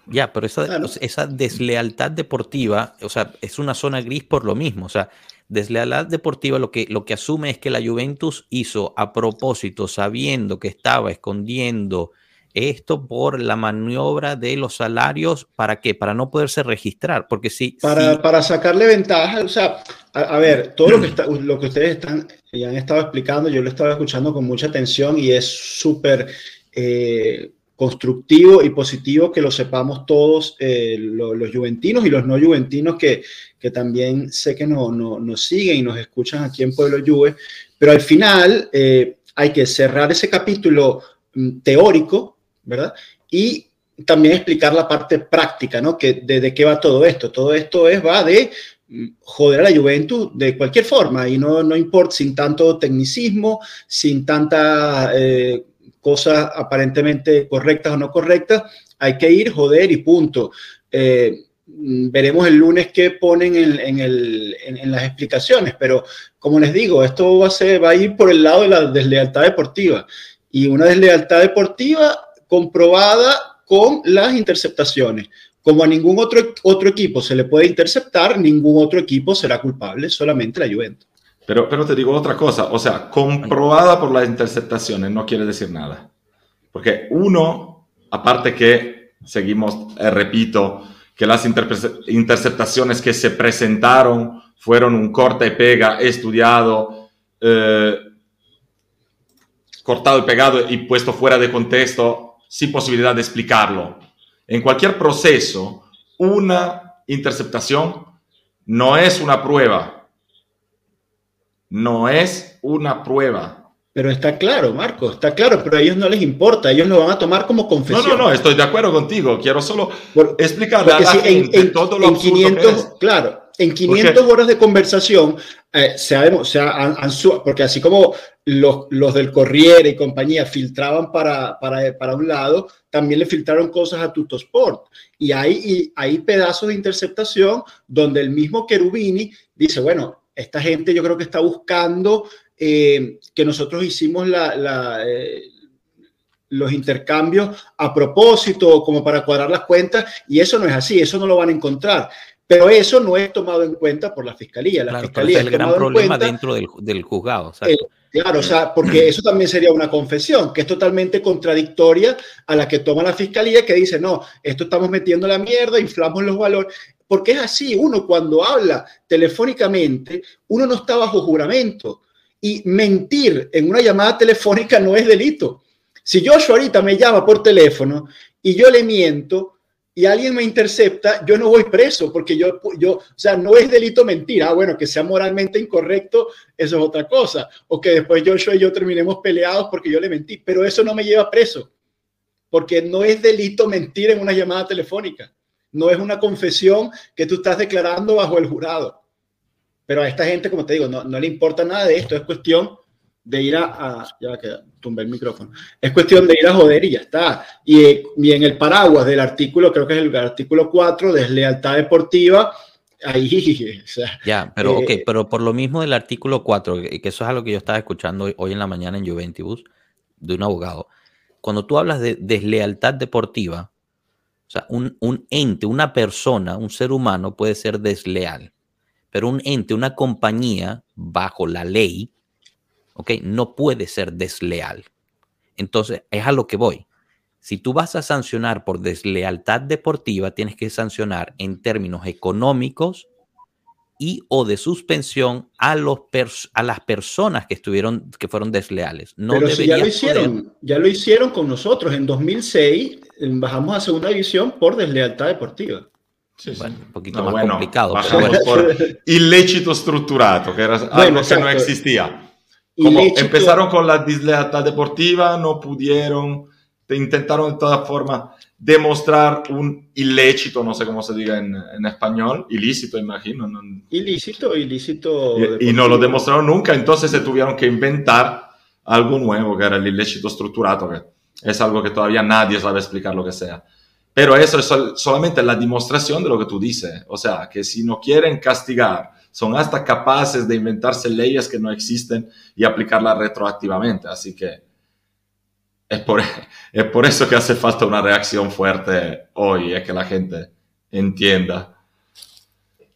Ya, pero esa, esa deslealtad deportiva, o sea, es una zona gris por lo mismo. O sea, deslealtad deportiva lo que, lo que asume es que la Juventus hizo a propósito, sabiendo que estaba escondiendo esto por la maniobra de los salarios, ¿para qué? Para no poderse registrar, porque sí. Para, para sacarle ventaja, o sea, A, ver, todo lo que, está, lo que ustedes están, y han estado explicando, yo lo he estado escuchando con mucha atención y es súper eh, constructivo y positivo que lo sepamos todos eh, los juventinos y los no juventinos que, que también sé que no, no, nos siguen y nos escuchan aquí en Pueblo Juve, pero al final eh, hay que cerrar ese capítulo mm, teórico, ¿verdad? Y también explicar la parte práctica, ¿no? Que, de, qué va todo esto. Todo esto es, va de mm, joder a la Juventus de cualquier forma y no, no importa, sin tanto tecnicismo, sin tanta eh, cosas aparentemente correctas o no correctas, hay que ir, joder y punto. Eh, veremos el lunes qué ponen en, las explicaciones, pero como les digo, esto va a, va a ir por el lado de la deslealtad deportiva y una deslealtad deportiva comprobada con las interceptaciones. Como a ningún otro, otro equipo se le puede interceptar, ningún otro equipo será culpable, solamente la Juventus. Pero, pero te digo otra cosa, o sea, comprobada por las interceptaciones no quiere decir nada. Porque uno, aparte que seguimos, eh, repito, que las interceptaciones que se presentaron fueron un corta y pega estudiado, eh, cortado y pegado y puesto fuera de contexto sin posibilidad de explicarlo. En cualquier proceso, una interceptación no es una prueba, no es una prueba. Pero está claro, Marco, está claro, pero a ellos no les importa, ellos lo van a tomar como confesión. No, no, no, estoy de acuerdo contigo, quiero solo explicarle a la gente en, todo lo en 500, Claro, en 500 horas de conversación, eh, se porque así como los, los, del Corriere y compañía filtraban para, para, para, un lado, también le filtraron cosas a Tutosport. Y hay, y pedazos de interceptación donde el mismo Cherubini dice, bueno, esta gente yo creo que está buscando eh, que nosotros hicimos eh, los intercambios a propósito, como para cuadrar las cuentas, y eso no es así, eso no lo van a encontrar. Pero eso no es tomado en cuenta por la fiscalía. La fiscalía es el gran problema dentro del, juzgado. claro, o sea, porque eso también sería una confesión, que es totalmente contradictoria a la que toma la fiscalía, que dice, no, esto estamos metiendo la mierda, inflamos los valores porque es así, uno cuando habla telefónicamente, uno no está bajo juramento y mentir en una llamada telefónica no es delito. Si yo ahorita me llama por teléfono y yo le miento y alguien me intercepta, yo no voy preso porque yo, yo, o sea, no es delito mentir. Ah, bueno, que sea moralmente incorrecto, eso es otra cosa. O que después yo y yo terminemos peleados porque yo le mentí, pero eso no me lleva preso porque no es delito mentir en una llamada telefónica. No es una confesión que tú estás declarando bajo el jurado. Pero a esta gente, como te digo, no, le importa nada de esto. Es cuestión de ir a, ya que tumbé el micrófono. Es cuestión de ir a joder y ya está. Y, en el paraguas del artículo, creo que es el artículo 4, deslealtad deportiva, ahí, ya, pero ok, eh, pero por lo mismo del artículo 4, que eso es algo que yo estaba escuchando hoy en la mañana en Juventus de un abogado. Cuando tú hablas de deslealtad deportiva, o sea, un, ente, una persona, un ser humano puede ser desleal, pero un ente, una compañía, bajo la ley, ¿ok? No puede ser desleal. Entonces, es a lo que voy. Si tú vas a sancionar por deslealtad deportiva, tienes que sancionar en términos económicos y o de suspensión a, los a las personas que estuvieron que fueron desleales. No Pero si ya lo hicieron, ya lo hicieron con nosotros en 2006 bajamos a segunda división por deslealtad deportiva. Sí, bueno, un poquito más complicado. por ilícito estructurado, que era algo que no existía. Como empezaron con la deslealtad deportiva, no pudieron, intentaron de todas formas demostrar un ilícito, no sé cómo se diga en, en español, ilícito, imagino. Ilícito, ilícito. Y, y, no lo demostraron nunca, entonces se tuvieron que inventar algo nuevo, que era el ilícito estructurado, que es algo que todavía nadie sabe explicar lo que sea. Pero eso es solamente la demostración de lo que tú dices. O sea, que si no quieren castigar, son hasta capaces de inventarse leyes que no existen y aplicarlas retroactivamente. Así que es por, es por eso que hace falta una reacción fuerte hoy, es que la gente entienda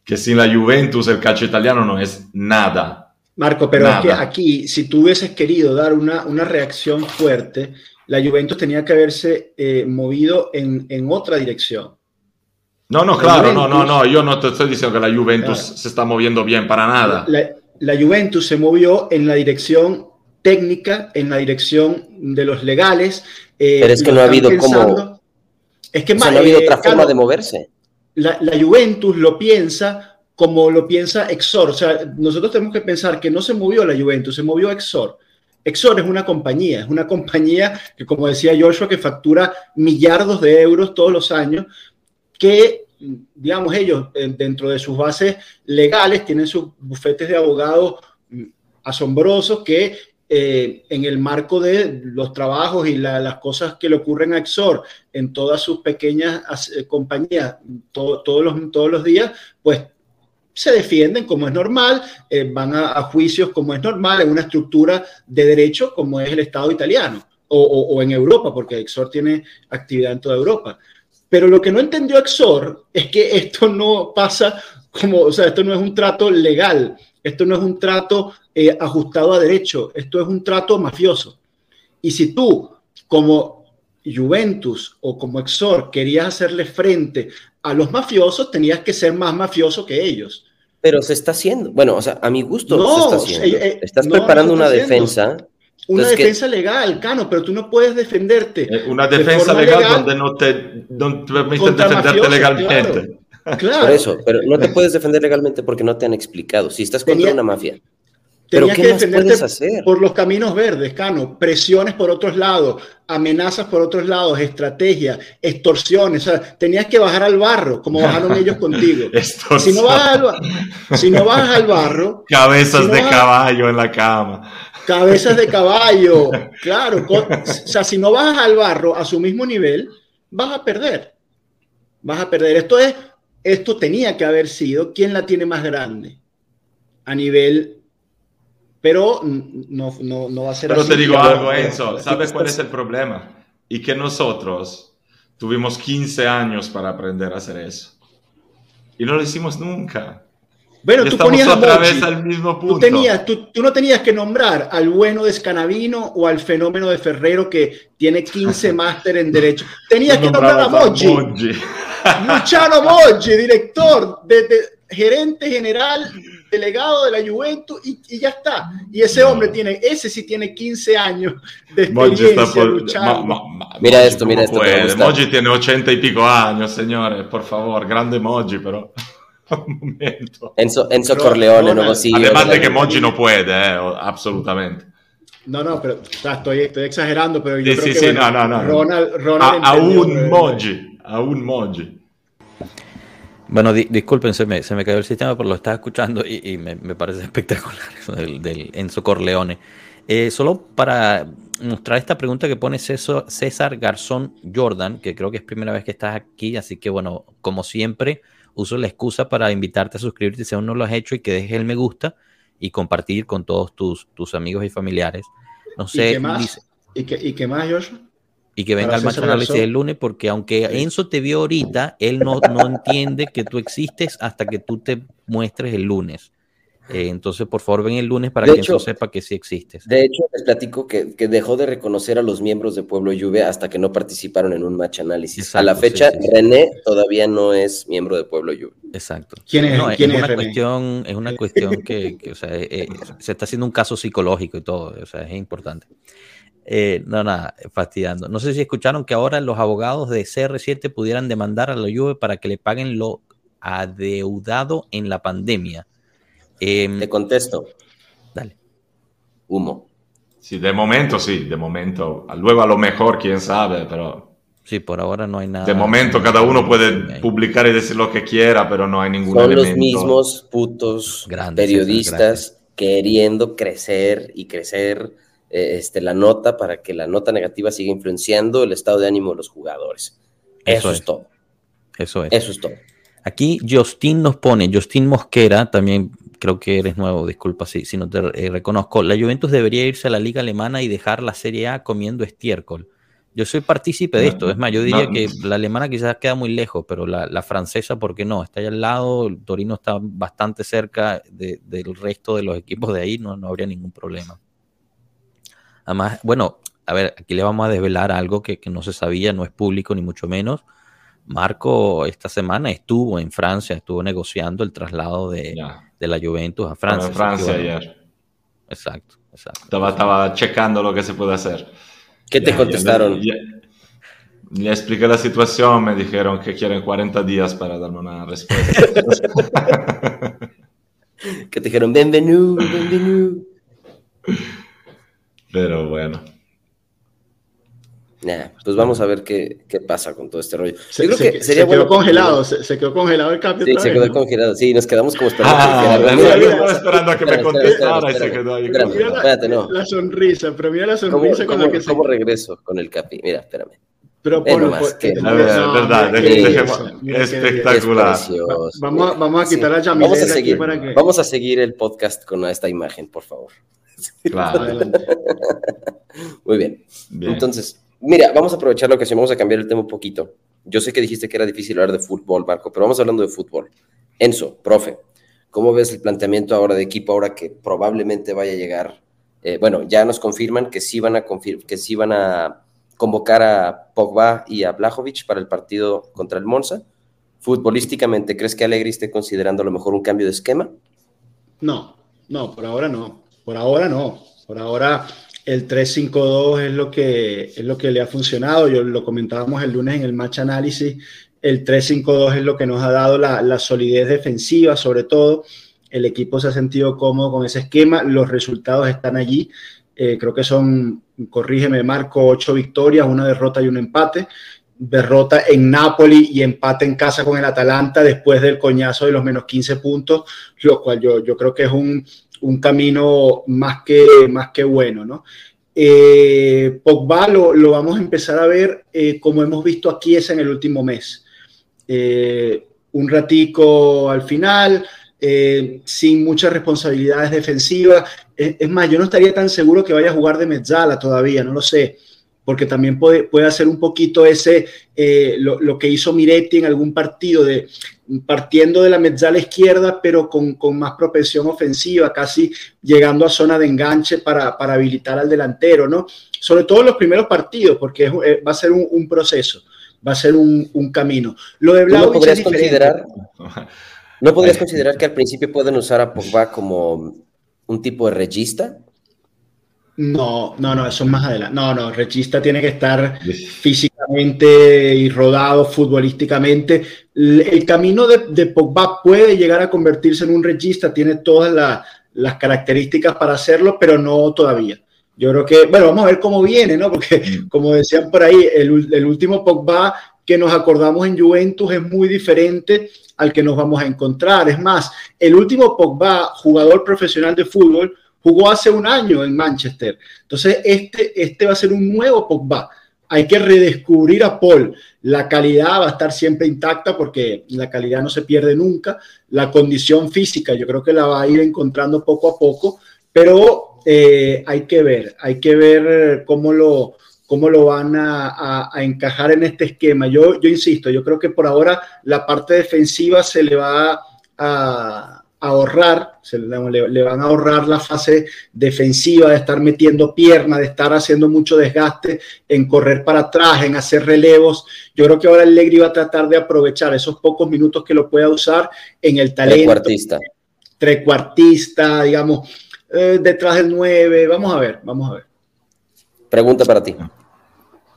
que sin la Juventus el calcio italiano no es nada. Marco, pero es que aquí, si tú hubieses querido dar una, una reacción fuerte, la Juventus tenía que haberse eh, movido en, otra dirección. No, no, claro, no, no, no, yo no te estoy diciendo que la Juventus se está moviendo bien para nada. La, Juventus se movió en la dirección técnica, en la dirección de los legales. Eh, Pero es que no ha habido como... Es que no ha habido otra forma de moverse. La, la Juventus lo piensa como lo piensa Exor. O sea, nosotros tenemos que pensar que no se movió la Juventus, se movió Exor. Exor es una compañía, es una compañía que, como decía Joshua, que factura millardos de euros todos los años, que, digamos, ellos eh, dentro de sus bases legales tienen sus bufetes de abogados asombrosos que eh, en el marco de los trabajos y las cosas que le ocurren a Exor en todas sus pequeñas eh, compañías todos, los, todos los días, pues se defienden como es normal, van a, juicios como es normal en una estructura de derecho como es el Estado italiano o, en Europa, porque Exor tiene actividad en toda Europa. Pero lo que no entendió Exor es que esto no pasa como, o sea, esto no es un trato legal, esto no es un trato eh, ajustado a derecho, esto es un trato mafioso. Y si tú, como Juventus o como Exor, querías hacerle frente a los mafiosos tenías que ser más mafioso que ellos. Pero se está haciendo. Bueno, o sea, a mi gusto no, se está haciendo. Eh, Estás preparando una defensa. Una defensa legal, Cano, pero tú no puedes defenderte. Eh, una defensa legal, donde no te, no te permiten defenderte legalmente. Claro, Por eso, pero no te puedes defender legalmente porque no te han explicado. Si estás contra una mafia. ¿Pero qué que defenderte hacer? por los caminos verdes, Cano, presiones por otros lados, amenazas por otros lados, estrategias, extorsiones. O sea, tenías que bajar al barro, como bajaron ellos contigo. si, no vas al, si no vas al barro. Cabezas de caballo en la cama. Cabezas de caballo, claro. o sea, si no vas al barro a su mismo nivel, vas a perder. Vas a perder. Esto es, esto tenía que haber sido quién la tiene más grande a nivel pero no, no, no va a ser pero te digo algo, Enzo, ¿sabes cuál es el problema? Y que nosotros tuvimos 15 años para aprender a hacer eso. Y no lo hicimos nunca. Bueno, tú ponías otra vez al mismo punto. Tú, tenías, tú, tú, no tenías que nombrar al bueno de Scanavino o al fenómeno de Ferrero que tiene 15 máster en Derecho. Tenías que nombrar a Moggi. Luciano Moggi, director, de, gerente general delegado de la Juventus y, ya está. Y ese hombre tiene, ese sí tiene 15 años de experiencia luchando. mira esto, mira esto. Moji tiene 80 y pico años, señores, por favor, grande Moji, pero... Momento. Enzo, Enzo Corleone, no sigue. Además de que Moji no puede, eh, absolutamente. No, no, pero estoy, estoy, exagerando, pero yo sí, creo sí, que sí, no, no, no. Ronald, Ronald a, un Moji, a un Moji. Bueno, disculpen, se me, se me, cayó el sistema, pero lo estaba escuchando y, me, parece espectacular eso del, Enzo Corleone. Eh, solo para mostrar esta pregunta que pone César, Garzón Jordan, que creo que es primera vez que estás aquí, así que bueno, como siempre, uso la excusa para invitarte a suscribirte si aún no lo has hecho y que dejes el me gusta y compartir con todos tus, tus amigos y familiares. No sé. ¿Y qué más, ¿Y qué, ¿y qué más Joshua? y que venga al macho análisis el lunes, porque aunque Enzo te vio ahorita, él no, no entiende que tú existes hasta que tú te muestres el lunes. Eh, entonces, por favor, ven el lunes para que sepa que sí existes. De hecho, les platico que, que, dejó de reconocer a los miembros de Pueblo Lluvia hasta que no participaron en un match análisis. a la fecha, René todavía no es miembro de Pueblo Lluvia. Exacto. ¿Quién es, es, una cuestión, es una cuestión que, que o sea, eh, eh, se está haciendo un caso psicológico y todo, o sea, es importante. Eh, no, nada, fastidiando. No sé si escucharon que ahora los abogados de CR7 pudieran demandar a la Juve para que le paguen lo adeudado en la pandemia. Em, Te contesto. Dale. Humo. Sí, de momento sí, de momento. Luego a lo mejor, quién sabe, pero... Sí, por ahora no hay nada. De momento cada uno puede publicar y decir lo que quiera, pero no hay ningún Son los mismos putos periodistas queriendo crecer y crecer eh, este, la nota para que la nota negativa siga influenciando el estado de ánimo de los jugadores. Eso, es. todo. Eso es. Eso es todo. Aquí Justin nos pone, Justin Mosquera, también creo que eres nuevo, disculpa si, si no te eh, reconozco. La Juventus debería irse a la liga alemana y dejar la Serie A comiendo estiércol. Yo soy partícipe de esto, es más, yo diría que la alemana quizás queda muy lejos, pero la, francesa, ¿por qué no? Está allá al lado, el Torino está bastante cerca del resto de los equipos de ahí, no, no habría ningún problema. Además, bueno, a ver, aquí le vamos a desvelar algo que, no se sabía, no es público ni mucho menos, Marco esta semana estuvo en Francia, estuvo negociando el traslado de, de la Juventus a Francia. Ayer. Exacto, exacto. Estaba, estaba checando lo que se puede hacer. ¿Qué te contestaron? le expliqué la situación, me dijeron que quieren 40 días para darme una respuesta. que te dijeron, bienvenido, bienvenido. Pero bueno. Pues vamos a ver qué, qué, pasa con todo este rollo. Se, Yo creo que sería quedó congelado, se, quedó congelado el cambio. Sí, se quedó congelado, sí, nos quedamos como esperando. Ah, que estaba esperando a que me contestara y se quedó ahí. Espérate, no. La sonrisa, pero mira la sonrisa con la que se... ¿Cómo regreso con el capi? Mira, espérame. Pero por, más, que, a ver, no, verdad, espectacular. Vamos a, vamos a quitar la llamada vamos a seguir, para que... Vamos a seguir el podcast con esta imagen, por favor. Claro. Muy bien. bien. Entonces, mira, vamos a aprovechar la ocasión, vamos a cambiar el tema un poquito. Yo sé que dijiste que era difícil hablar de fútbol, Marco, pero vamos hablando de fútbol. Enzo, profe, ¿cómo ves el planteamiento ahora de equipo ahora que probablemente vaya a llegar? Eh, bueno, ya nos confirman que sí van a que sí van a convocar a Pogba y a Blajovic para el partido contra el Monza. Futbolísticamente, ¿crees que Alegri esté considerando a lo mejor un cambio de esquema? No, no, por ahora no. Por ahora no. Por ahora el 3-5-2 es lo que es lo que le ha funcionado. Yo lo comentábamos el lunes en el match análisis. El 3-5-2 es lo que nos ha dado la, la solidez defensiva, sobre todo. El equipo se ha sentido cómodo con ese esquema. Los resultados están allí. Eh, creo que son, corrígeme, Marco, ocho victorias, una derrota y un empate. Derrota en Napoli y empate en casa con el Atalanta después del coñazo de los menos 15 puntos, lo cual yo, yo creo que es un, un camino más que, más que bueno, ¿no? Eh, Pogba lo, lo, vamos a empezar a ver eh, como hemos visto aquí es en el último mes. un ratico al final, sin muchas responsabilidades defensivas, es, más, yo no estaría tan seguro que vaya a jugar de Mezzala todavía, no lo sé, porque también puede, puede hacer un poquito ese, eh, lo, que hizo Miretti en algún partido, de partiendo de la Mezzala izquierda, pero con, más propensión ofensiva, casi llegando a zona de enganche para, habilitar al delantero, ¿no? Sobre todo en los primeros partidos, porque eh, va a ser un, proceso, va a ser un, camino. Lo de Blau podrías considerar, ¿No podrías considerar que al principio pueden usar a Pogba como un tipo de regista? No, no, no, eso es más adelante. No, no, regista tiene que estar físicamente y rodado futbolísticamente. El, camino de, Pogba puede llegar a convertirse en un regista, tiene todas las características para hacerlo, pero no todavía. Yo creo que, bueno, vamos a ver cómo viene, ¿no? Porque, mm. como decían por ahí, el, el último Pogba que nos acordamos en Juventus es muy diferente al que nos vamos a encontrar. Es más, el último Pogba, jugador profesional de fútbol, jugó hace un año en Manchester. Entonces, este, este va a ser un nuevo Pogba. Hay que redescubrir a Paul. La calidad va a estar siempre intacta porque la calidad no se pierde nunca. La condición física yo creo que la va a ir encontrando poco a poco, pero eh, hay que ver, hay que ver cómo lo, cómo lo van a, encajar en este esquema. Yo, yo insisto, yo creo que por ahora la parte defensiva se le va a, ahorrar, se le, van a ahorrar la fase defensiva de estar metiendo pierna, de estar haciendo mucho desgaste en correr para atrás, en hacer relevos. Yo creo que ahora el Legri va a tratar de aprovechar esos pocos minutos que lo pueda usar en el talento. Trecuartista. Trecuartista, digamos, eh, detrás del 9. Vamos a ver, vamos a ver. Pregunta para ti.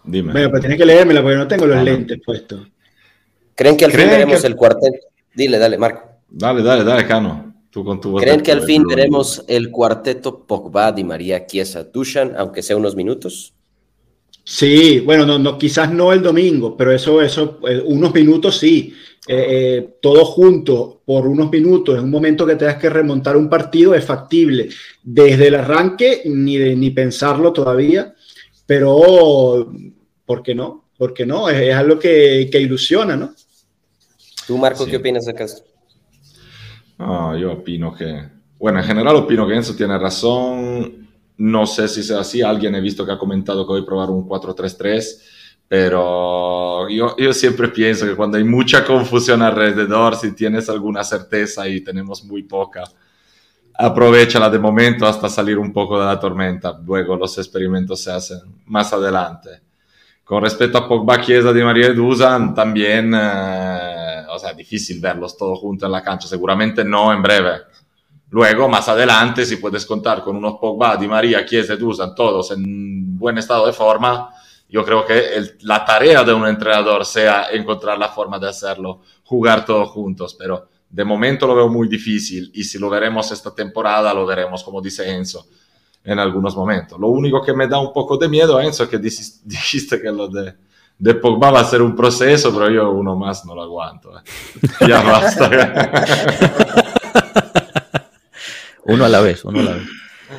Dime. Bueno, pero tienes que leérmela porque no tengo los lentes puestos. ¿Creen que al fin veremos el cuarteto? Dile, dale, Marco. Dale, dale, dale, Cano. Tú con tu ¿Creen que al fin veremos el cuarteto Pogba, Di María, Chiesa, Dushan, aunque sea unos minutos? Sí, bueno, no, no, quizás no el domingo, pero eso, eso, eh, unos minutos sí. Eh, eh, todo junto por unos minutos en un momento que tengas que remontar un partido es factible. Desde el arranque, ni, de, ni pensarlo todavía, pero ¿por qué no? ¿Por qué no? Es, algo que, ilusiona, ¿no? ¿Tú, Marco, qué opinas de acá? No, yo opino que, bueno, en general opino que Enzo tiene razón. No sé si sea así. Alguien he visto que ha comentado que hoy probar un 4-3-3 pero yo, yo, siempre pienso que cuando hay mucha confusión alrededor, si tienes alguna certeza y tenemos muy poca, aprovechala de momento hasta salir un poco de la tormenta. Luego los experimentos se hacen más adelante. con respecto a Pogba, Chiesa, Di María y Dusan, también, eh, o sea, difícil verlos todos juntos en la cancha, seguramente no en breve. Luego, más adelante, si puedes contar con unos Pogba, Di María, Chiesa Dusan, todos en buen estado de forma, yo creo que la tarea de un entrenador sea encontrar la forma de hacerlo, jugar todos juntos, pero de momento lo veo muy difícil y si lo veremos esta temporada, lo veremos, como dice Enzo, en algunos momentos. Lo único que me da un poco de miedo, Enzo, es que dijiste que lo de, de Pogba va a ser un proceso, pero yo uno más no lo aguanto. Eh. ya basta. uno a la vez, uno a la vez.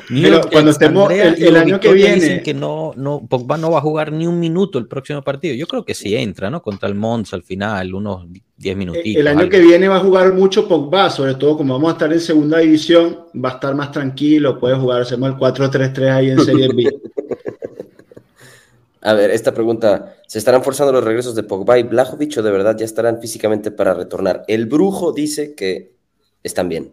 Pero cuando estemos el, año que viene. Dicen que no, no, Pogba no va a jugar ni un minuto el próximo partido. Yo creo que sí entra, ¿no? Contra el Mons al final, unos 10 minutitos. El año que viene va a jugar mucho Pogba, sobre todo como vamos a estar en segunda división, va a estar más tranquilo, puede jugar, hacemos el 4-3-3 ahí en Serie B. A ver, esta pregunta, ¿se estarán forzando los regresos de Pogba y Blajovic o de verdad ya estarán físicamente para retornar? El brujo dice que están bien.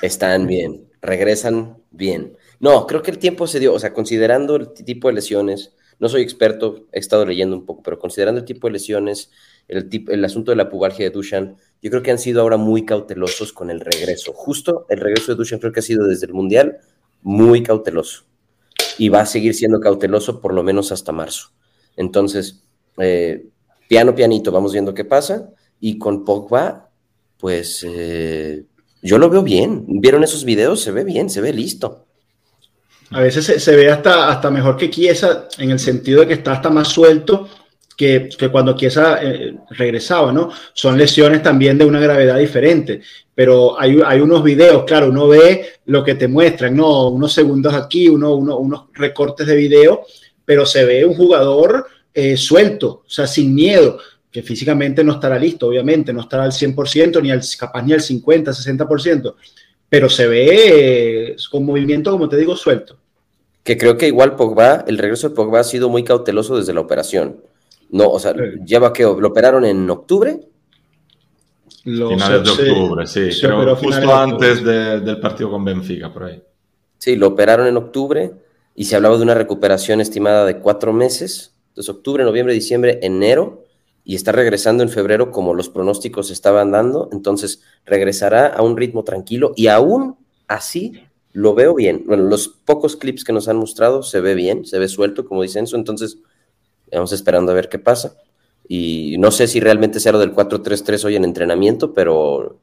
Están bien regresan bien. No, creo que el tiempo se dio, o sea, considerando el tipo de lesiones, no soy experto, he estado leyendo un poco, pero considerando el tipo de lesiones, el, el asunto de la pubalgia de Dushan, yo creo que han sido ahora muy cautelosos con el regreso. Justo el regreso de Dushan creo que ha sido desde el Mundial muy cauteloso y va a seguir siendo cauteloso por lo menos hasta marzo. Entonces, eh, piano, pianito, vamos viendo qué pasa. Y con Pogba, pues eh, yo lo veo bien. ¿Vieron esos videos? Se ve bien, se ve listo. A veces se, ve hasta, hasta mejor que Chiesa en el sentido de que está hasta más suelto que, cuando Chiesa eh, regresaba, ¿no? Son lesiones también de una gravedad diferente, pero hay, hay, unos videos, claro, uno ve lo que te muestran, ¿no? Unos segundos aquí, uno, unos recortes de video, pero se ve un jugador eh, suelto, o sea, sin miedo que físicamente no estará listo, obviamente, no estará al 100%, ni al, capaz ni al 50, 60%, pero se ve eh, con movimiento, como te digo, suelto. Que creo que igual Pogba, el regreso de Pogba ha sido muy cauteloso desde la operación. No, o sea, lleva que lo operaron en octubre. finales de octubre, sí, pero justo antes del partido con Benfica, por ahí. Sí, lo operaron en octubre y se hablaba de una recuperación estimada de cuatro meses. Entonces, octubre, noviembre, diciembre, enero y está regresando en febrero como los pronósticos estaban dando, entonces regresará a un ritmo tranquilo y aún así lo veo bien. Bueno, los pocos clips que nos han mostrado se ve bien, se ve suelto, como dicen eso, entonces vamos esperando a ver qué pasa. Y no sé si realmente sea lo del 4-3-3 hoy en entrenamiento, pero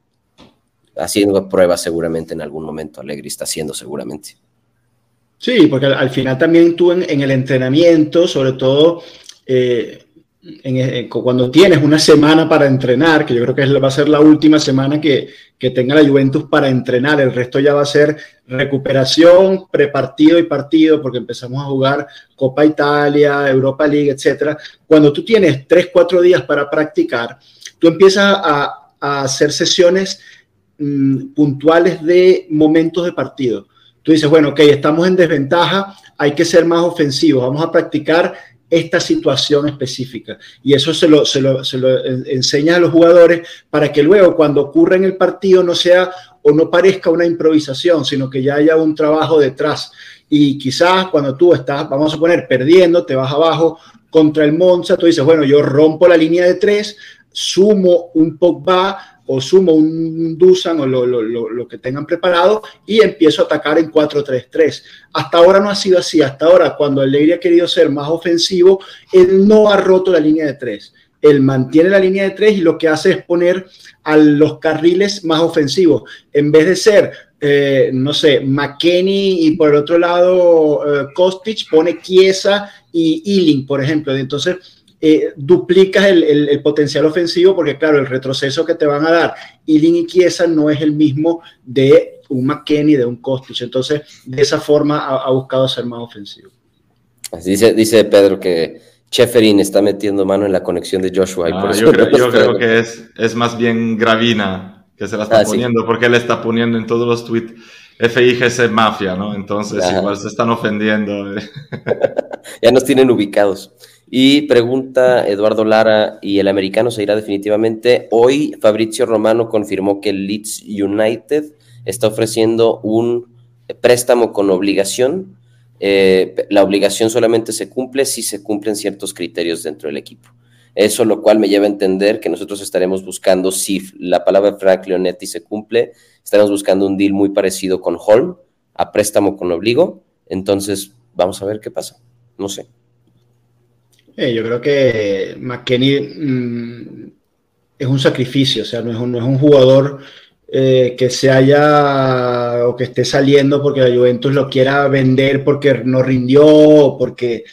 haciendo pruebas seguramente en algún momento, Alegri está haciendo seguramente. Sí, porque al, final también tú en, el entrenamiento, sobre todo... Eh, eh, cuando tienes una semana para entrenar, que yo creo que va a ser la última semana que, tenga la Juventus para entrenar, el resto ya va a ser recuperación, prepartido y partido, porque empezamos a jugar Copa Italia, Europa League, etcétera. Cuando tú tienes tres, cuatro días para practicar, tú empiezas a, hacer sesiones mm, puntuales de momentos de partido. Tú dices, bueno, ok, estamos en desventaja, hay que ser más ofensivos, vamos a practicar esta situación específica. Y eso se lo, se lo, se lo enseña a los jugadores para que luego cuando ocurra en el partido no sea o no parezca una improvisación, sino que ya haya un trabajo detrás. Y quizás cuando tú estás, vamos a poner, perdiendo, te vas abajo contra el Monza, tú dices, bueno, yo rompo la línea de tres, sumo un Pogba, o sumo un Dusan o lo, que tengan preparado y empiezo a atacar en 4-3-3. Hasta ahora no ha sido así. Hasta ahora, cuando el Leire ha querido ser más ofensivo, él no ha roto la línea de 3. Él mantiene la línea de 3 y lo que hace es poner a los carriles más ofensivos. En vez de ser, eh, no sé, McKenny y por el otro lado eh, pone Chiesa y Ealing, por ejemplo. Entonces, eh, duplicas el, potencial ofensivo porque, claro, el retroceso que te van a dar Ilin y Chiesa no es el mismo de un McKenny, de un Kostic. Entonces, de esa forma ha, buscado ser más ofensivo. Dice, dice Pedro que Cheferin está metiendo mano en la conexión de Joshua. Ah, yo, creo, que es, es más bien Gravina que se la está ah, poniendo, porque él está poniendo en todos los tweets FIGC Mafia, ¿no? Entonces, igual se están ofendiendo. ya nos tienen ubicados. Y pregunta Eduardo Lara, ¿y el americano se irá definitivamente? Hoy Fabrizio Romano confirmó que Leeds United está ofreciendo un préstamo con obligación eh, la obligación solamente se cumple si se cumplen ciertos criterios dentro del equipo. Eso lo cual me lleva a entender que nosotros estaremos buscando, si la palabra Frank Leonetti se cumple, estaremos buscando un deal muy parecido con Holm, a préstamo con obligo. Entonces, vamos a ver qué pasa. No sé. Eh, yo creo que McKenny mm, es un sacrificio, o sea, no es un, no es un jugador eh, que se haya o que esté saliendo porque la Juventus lo quiera vender porque no rindió porque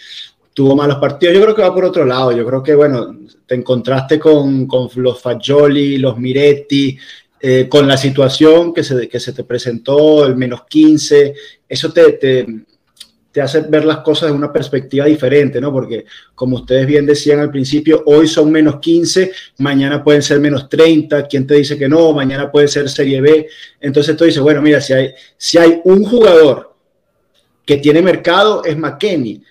tuvo malos partidos. Yo creo que va por otro lado. Yo creo que, bueno, te encontraste con, con los Fagioli, los Miretti, eh, con la situación que se, que se te presentó, el menos 15. Eso te, te hace ver las cosas de una perspectiva diferente, ¿no? Porque como ustedes bien decían al principio, hoy son menos 15, mañana pueden ser menos 30, ¿quién te dice que no? Mañana puede ser Serie B. Entonces tú dices, bueno, mira, si hay, si hay un jugador que tiene mercado, es McKenny.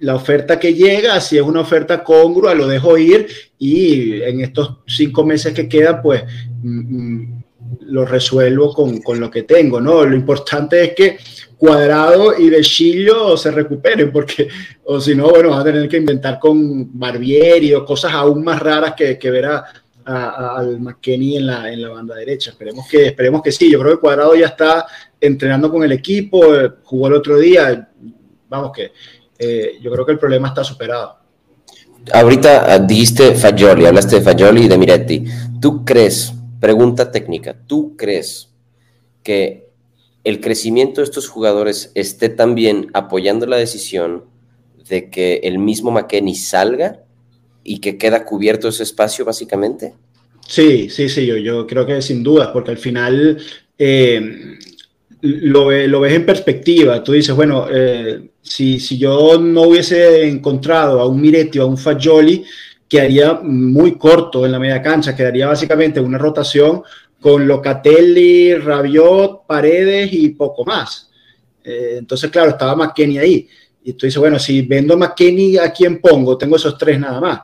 La oferta que llega, si es una oferta congrua, lo dejo ir y en estos cinco meses que quedan, pues mm, mm, lo resuelvo con, con, lo que tengo, ¿no? Lo importante es que Cuadrado y De Chillo se recuperen, porque, o si no, bueno, van a tener que inventar con Barbieri o cosas aún más raras que, que ver al McKenny en la, en la banda derecha. Esperemos que, esperemos que sí. Yo creo que Cuadrado ya está entrenando con el equipo, jugó el otro día. Vamos que eh, yo creo que el problema está superado. Ahorita dijiste Fagioli, hablaste de Fagioli y de Miretti. ¿Tú crees, pregunta técnica, ¿tú crees que el crecimiento de estos jugadores esté también apoyando la decisión de que el mismo McKenny salga y que queda cubierto ese espacio básicamente? Sí, sí, sí, yo, creo que sin duda, porque al final eh, lo, lo, ves en perspectiva. Tú dices, bueno, eh, si, si, yo no hubiese encontrado a un Miretti o a un Fagioli, quedaría muy corto en la media cancha, quedaría básicamente una rotación con Locatelli, Rabiot, Paredes y poco más. Eh, entonces, claro, estaba McKenny ahí. Y tú dices, bueno, si vendo McKenny, ¿a quién pongo? Tengo esos tres nada más.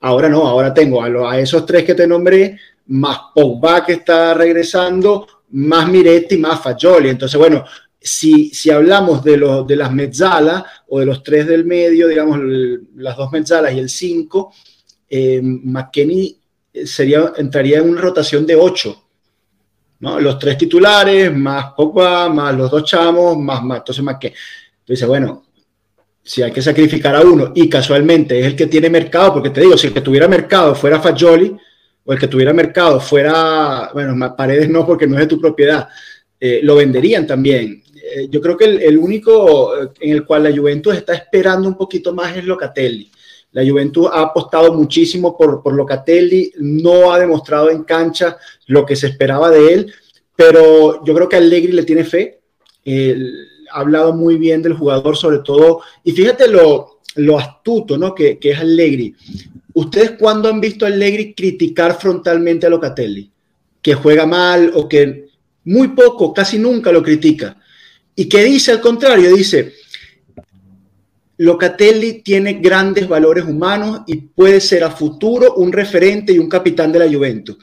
Ahora no, ahora tengo a, esos tres que te nombré, más Pogba que está regresando, más Miretti, más Fagioli. Entonces, bueno, si, si hablamos de, lo, de las mezzalas o de los tres del medio, digamos, las dos mezzalas y el cinco, eh, McKenny sería, entraría en una rotación de ocho Los tres titulares, más Pogba, más los dos chamos, más, más entonces más que. Entonces, bueno, si hay que sacrificar a uno y casualmente es el que tiene mercado, porque te digo, si el que tuviera mercado fuera Fagioli o el que tuviera mercado fuera, bueno, Paredes no porque no es de tu propiedad, eh, lo venderían también. Eh, yo creo que el, el, único en el cual la Juventus está esperando un poquito más es Locatelli. La Juventus ha apostado muchísimo por, por Locatelli, no ha demostrado en cancha lo que se esperaba de él, pero yo creo que Allegri le tiene fe. ha hablado muy bien del jugador, sobre todo, y fíjate lo, lo astuto ¿no? que, que es Allegri. ¿Ustedes cuándo han visto a Allegri criticar frontalmente a Locatelli? Que juega mal o que muy poco, casi nunca lo critica. ¿Y qué dice al contrario? Dice, Locatelli tiene grandes valores humanos y puede ser a futuro un referente y un capitán de la Juventus.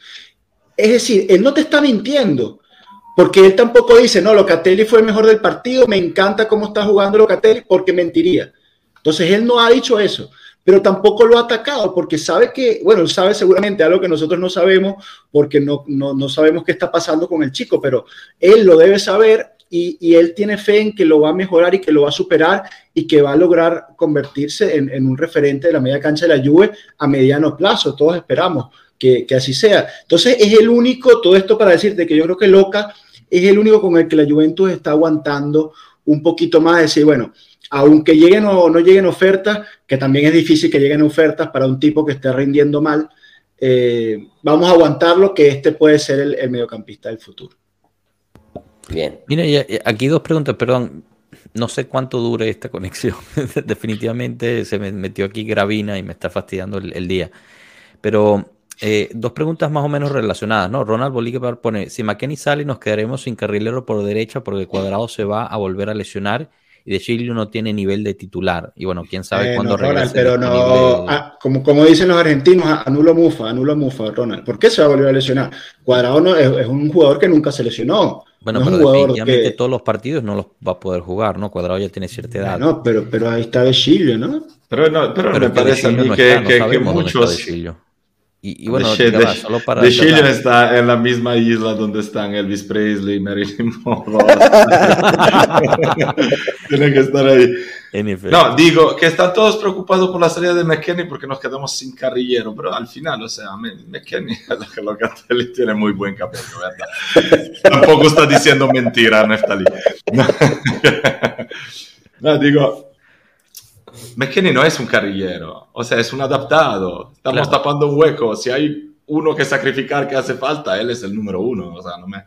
Es decir, él no te está mintiendo, porque él tampoco dice, no, Locatelli fue el mejor del partido, me encanta cómo está jugando Locatelli, porque mentiría. Entonces él no ha dicho eso, pero tampoco lo ha atacado, porque sabe que, bueno, sabe seguramente algo que nosotros no sabemos, porque no, no, no sabemos qué está pasando con el chico, pero él lo debe saber y, él tiene fe en que lo va a mejorar y que lo va a superar y que va a lograr convertirse en, un referente de la media cancha de la Juve a mediano plazo. Todos esperamos que, así sea. Entonces es el único, todo esto para decirte que yo creo que Loca es el único con el que la Juventus está aguantando un poquito más, decir, bueno, aunque lleguen o no lleguen ofertas, que también es difícil que lleguen ofertas para un tipo que esté rindiendo mal, eh, vamos a aguantarlo que este puede ser el mediocampista del futuro. Bien. Mira, aquí dos preguntas, perdón. No sé cuánto dure esta conexión. Definitivamente se me metió aquí Gravina y me está fastidiando el, día. Pero eh, dos preguntas más o menos relacionadas, ¿no? Ronald Bolívar pone, si McKenny sale nos quedaremos sin carrilero por derecha porque Cuadrado se va a volver a lesionar y De Chilio no tiene nivel de titular. Y bueno, quién sabe Eh, cuándo no, Ronald, pero no, ah, como, como dicen los argentinos, anulo mufa, anulo mufa, Ronald. ¿Por qué se va a volver a lesionar? Cuadrado no, es, es un jugador que nunca se lesionó. Bueno, no pero definitivamente que- todos los partidos no los va a poder jugar, ¿no? Cuadrado ya tiene cierta edad. No, pero, pero ahí está De Chilio, ¿no? Pero, no, pero, pero me parece a mí no que, está, no que- que sabemos dónde está muchos... Y, y bueno, de, va, solo para de Chile cerrar. está en la misma isla donde están Elvis Presley, Marilyn Monroe. Tiene que estar ahí. No, digo que están todos preocupados por la salida de McKenny porque nos quedamos sin carrillero, pero al final, o sea, McKenny, Locatelli tiene muy buen cabello, ¿verdad? Tampoco está diciendo mentira, Neftali. No, No, digo, McKenny no es un carrillero, o sea, es un adaptado. Estamos Claro. tapando un hueco. Si hay uno que sacrificar que hace falta, él es el número uno. O sea, no me,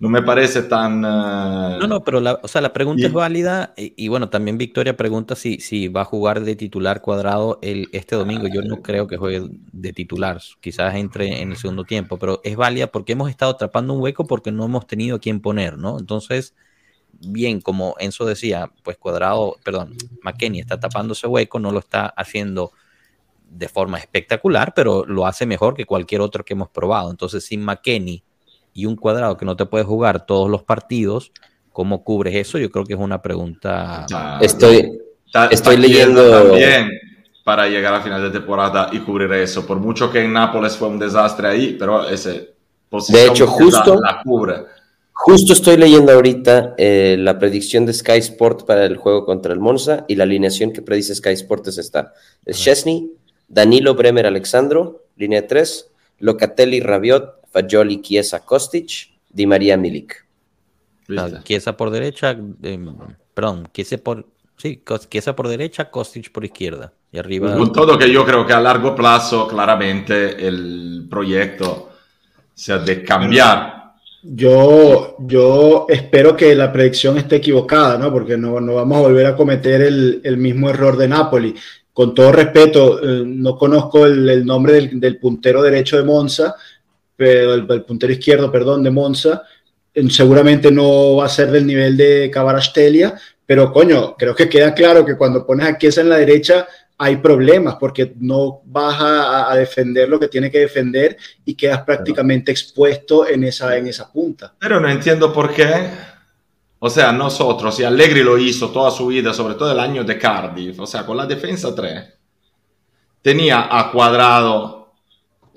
no me parece tan... eh, No, no, pero la, o sea, la pregunta Y- es válida y, y bueno, también Victoria pregunta si, si va a jugar de titular cuadrado el, este domingo. Yo no creo que juegue de titular, quizás entre en el segundo tiempo, pero es válida porque hemos estado atrapando un hueco porque no hemos tenido a quién poner, ¿no? Entonces, bien, como Enzo decía, pues cuadrado, perdón, McKenny está tapando ese hueco, no lo está haciendo de forma espectacular, pero lo hace mejor que cualquier otro que hemos probado. Entonces, sin McKenny y un cuadrado que no te puede jugar todos los partidos, ¿cómo cubres eso? Yo creo que es una pregunta. Estoy, está- estoy leyendo- También para llegar a final de temporada y cubrir eso. Por mucho que en Nápoles fue un desastre ahí, pero ese posición De hecho, la- justo- la cubre. Justo estoy leyendo ahorita eh, la predicción de Sky Sport para el juego contra el Monza y la alineación que predice Sky Sport es esta. Es Chesney, Danilo Bremer Alexandro, línea 3, Locatelli Rabiot, Fagioli Chiesa Kostic, Di María Milik. ¿viste? Chiesa por derecha, eh, perdón, Chiesa por, sí, Chiesa por derecha, Kostic por izquierda. Y arriba. Con todo que yo creo que a largo plazo, claramente, el proyecto se ha de cambiar. Yo, yo espero que la predicción esté equivocada, ¿no? Porque no, no vamos a volver a cometer el, el mismo error de Napoli. Con todo respeto, eh, no conozco el, el nombre del, del puntero derecho de Monza, pero el, puntero izquierdo, perdón, de Monza. Eh, Seguramente no va a ser del nivel de Cabarastelia, pero coño, creo que queda claro que cuando pones a Chiesa en la derecha hay problemas porque no vas a, a defender lo que tiene que defender y quedas prácticamente expuesto en esa, en esa punta. Pero no entiendo por qué. O sea, nosotros, y Allegri lo hizo toda su vida, sobre todo el año de Cardiff, o sea, con la defensa 3, tenía a Cuadrado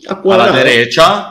A a cuadrado. la derecha,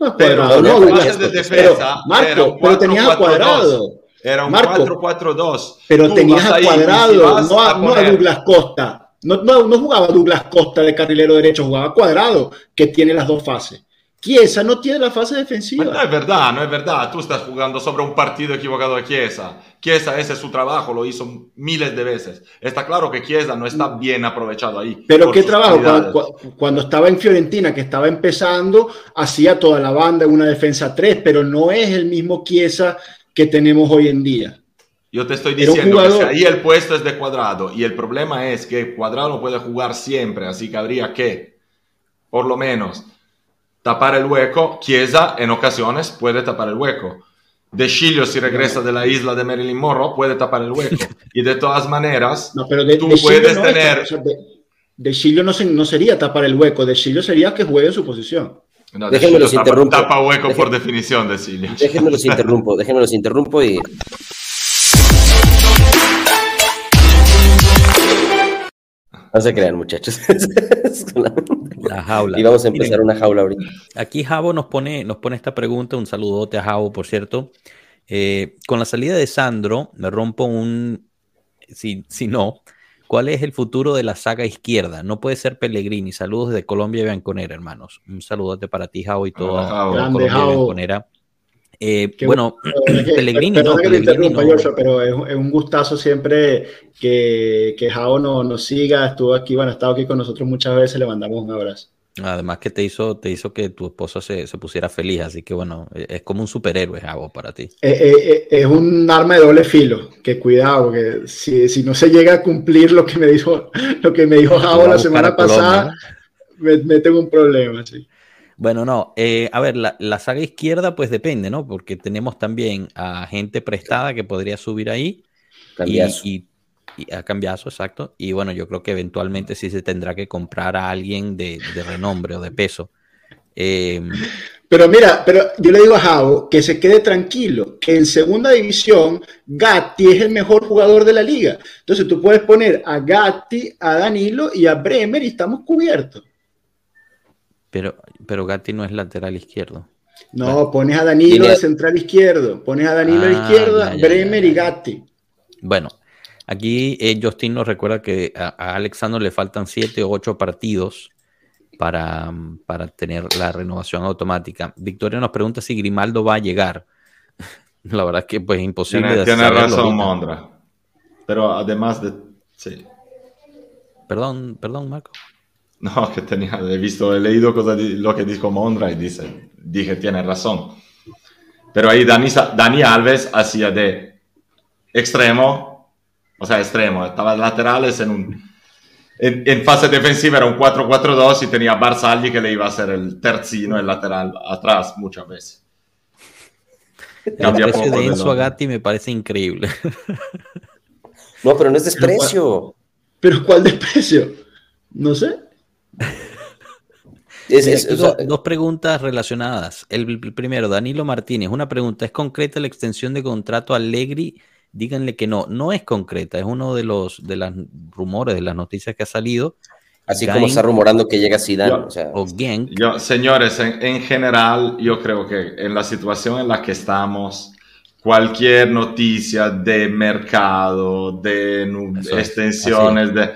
A pero cuadrado, no, no, de pero, defensa Marco, era un pero tenías a 4-4-2. cuadrado. era un Marco, 4-4-2. Pero Tú tenías a ahí si cuadrado, vas no a, no a Douglas Costa. No, no, no jugaba Douglas Costa de carrilero derecho, jugaba cuadrado, que tiene las dos fases. Chiesa no tiene la fase defensiva. Ma no es verdad, no es verdad. Tú estás jugando sobre un partido equivocado de Chiesa. Chiesa, ese es su trabajo, lo hizo miles de veces. Está claro que Chiesa no está bien aprovechado ahí. Pero qué trabajo, cuando, cu- cuando estaba en Fiorentina, que estaba empezando, hacía toda la banda en una defensa 3, pero no es el mismo Chiesa que tenemos hoy en día. Yo te estoy diciendo que si ahí el puesto es de cuadrado y el problema es que cuadrado no puede jugar siempre, así que habría que, por lo menos, tapar el hueco. Chiesa en ocasiones puede tapar el hueco. De Chilio, si regresa de la isla de Marilyn Monroe, puede tapar el hueco. Y de todas maneras, No, pero de, tú de puedes no es- tener. o sea, de, de Chilio no, se- no sería tapar el hueco, de Chilio sería que juegue en su posición. No, Déjenme los tapa, interrumpo. tapa hueco por definición, de Chilio. Déjenme los interrumpo, déjenme los interrumpo y... No se crean, muchachos. La jaula. y vamos a empezar Miren, una jaula ahorita. Aquí Javo nos pone, nos pone esta pregunta, un saludote a Javo, por cierto. Eh, con la salida de Sandro, me rompo un, si, si no, ¿cuál es el futuro de la saga izquierda? No puede ser Pellegrini. Saludos desde Colombia y Bianconera, hermanos. Un saludote para ti, Javo, y todo Hola, Javo. Grande, Colombia y Javo. Bianconera. Eh, bueno, que- Pellegrini, no, que Pellegrini no. Pero es, es un gustazo siempre que, que Jao no- nos siga. Estuvo aquí, bueno, ha estado aquí con nosotros muchas veces. Le mandamos un abrazo. Además que te hizo, te hizo que tu esposa se, se pusiera feliz, así que bueno, e, es como un superhéroe, Javo, para ti. Eh, eh, eh, es un arma de doble filo. Que cuidado, que si, si no se llega a cumplir lo que me dijo, lo que me dijo Jao la semana pasada, ¿no? me, me tengo un problema. Sí. Bueno, no, eh, a ver, la, la saga izquierda pues depende, ¿no? Porque tenemos también a gente prestada que podría subir ahí y, Cambiazo. y Y a cambiazo, exacto. Y bueno, yo creo que eventualmente sí se tendrá que comprar a alguien de, renombre o de peso. Em, pero mira, pero yo le digo a Javo que se quede tranquilo, que en segunda división Gatti es el mejor jugador de la liga. Entonces tú puedes poner a Gatti, a Danilo y a Bremer y estamos cubiertos. Pero, pero Gatti no es lateral izquierdo. No, pones a Danilo de central izquierdo, pones a Danilo a la ah, izquierda, Bremer y Gatti. Bueno, aquí eh, Justin nos recuerda que a, a Alexandro le faltan siete o ocho partidos para, para tener la renovación automática. Victoria nos pregunta si Grimaldo va a llegar. La verdad es que pues imposible. Tiene, tiene razón, Mondra. Pero además de... Sí. Perdón, perdón, Marco. No, que tenía, he visto, he leído cosa lo que dijo Mondra y dice, dije, tiene razón. Pero ahí Dani, Dani Alves hacía de extremo, o sea, extremo, estaba laterales en un en, fase defensiva era un 4-4-2 y tenía Barzagli que le iba a hacer el tercino, el lateral atrás muchas veces. El precio de Enzo Agati me parece increíble. No, pero no es desprecio. ¿Pero cuál desprecio? No sé. Dos preguntas relacionadas. El, primero, Danilo Martínez, una pregunta, ¿es concreta la extensión de contrato a Allegri díganle que no, no es concreta, es uno de los de los rumores, de las noticias que ha salido. Así como está rumorando que llega Zidane. o, Genk. Yo, señores, en, general, yo creo que en la situación en la que estamos, cualquier noticia de mercado, de extensiones, de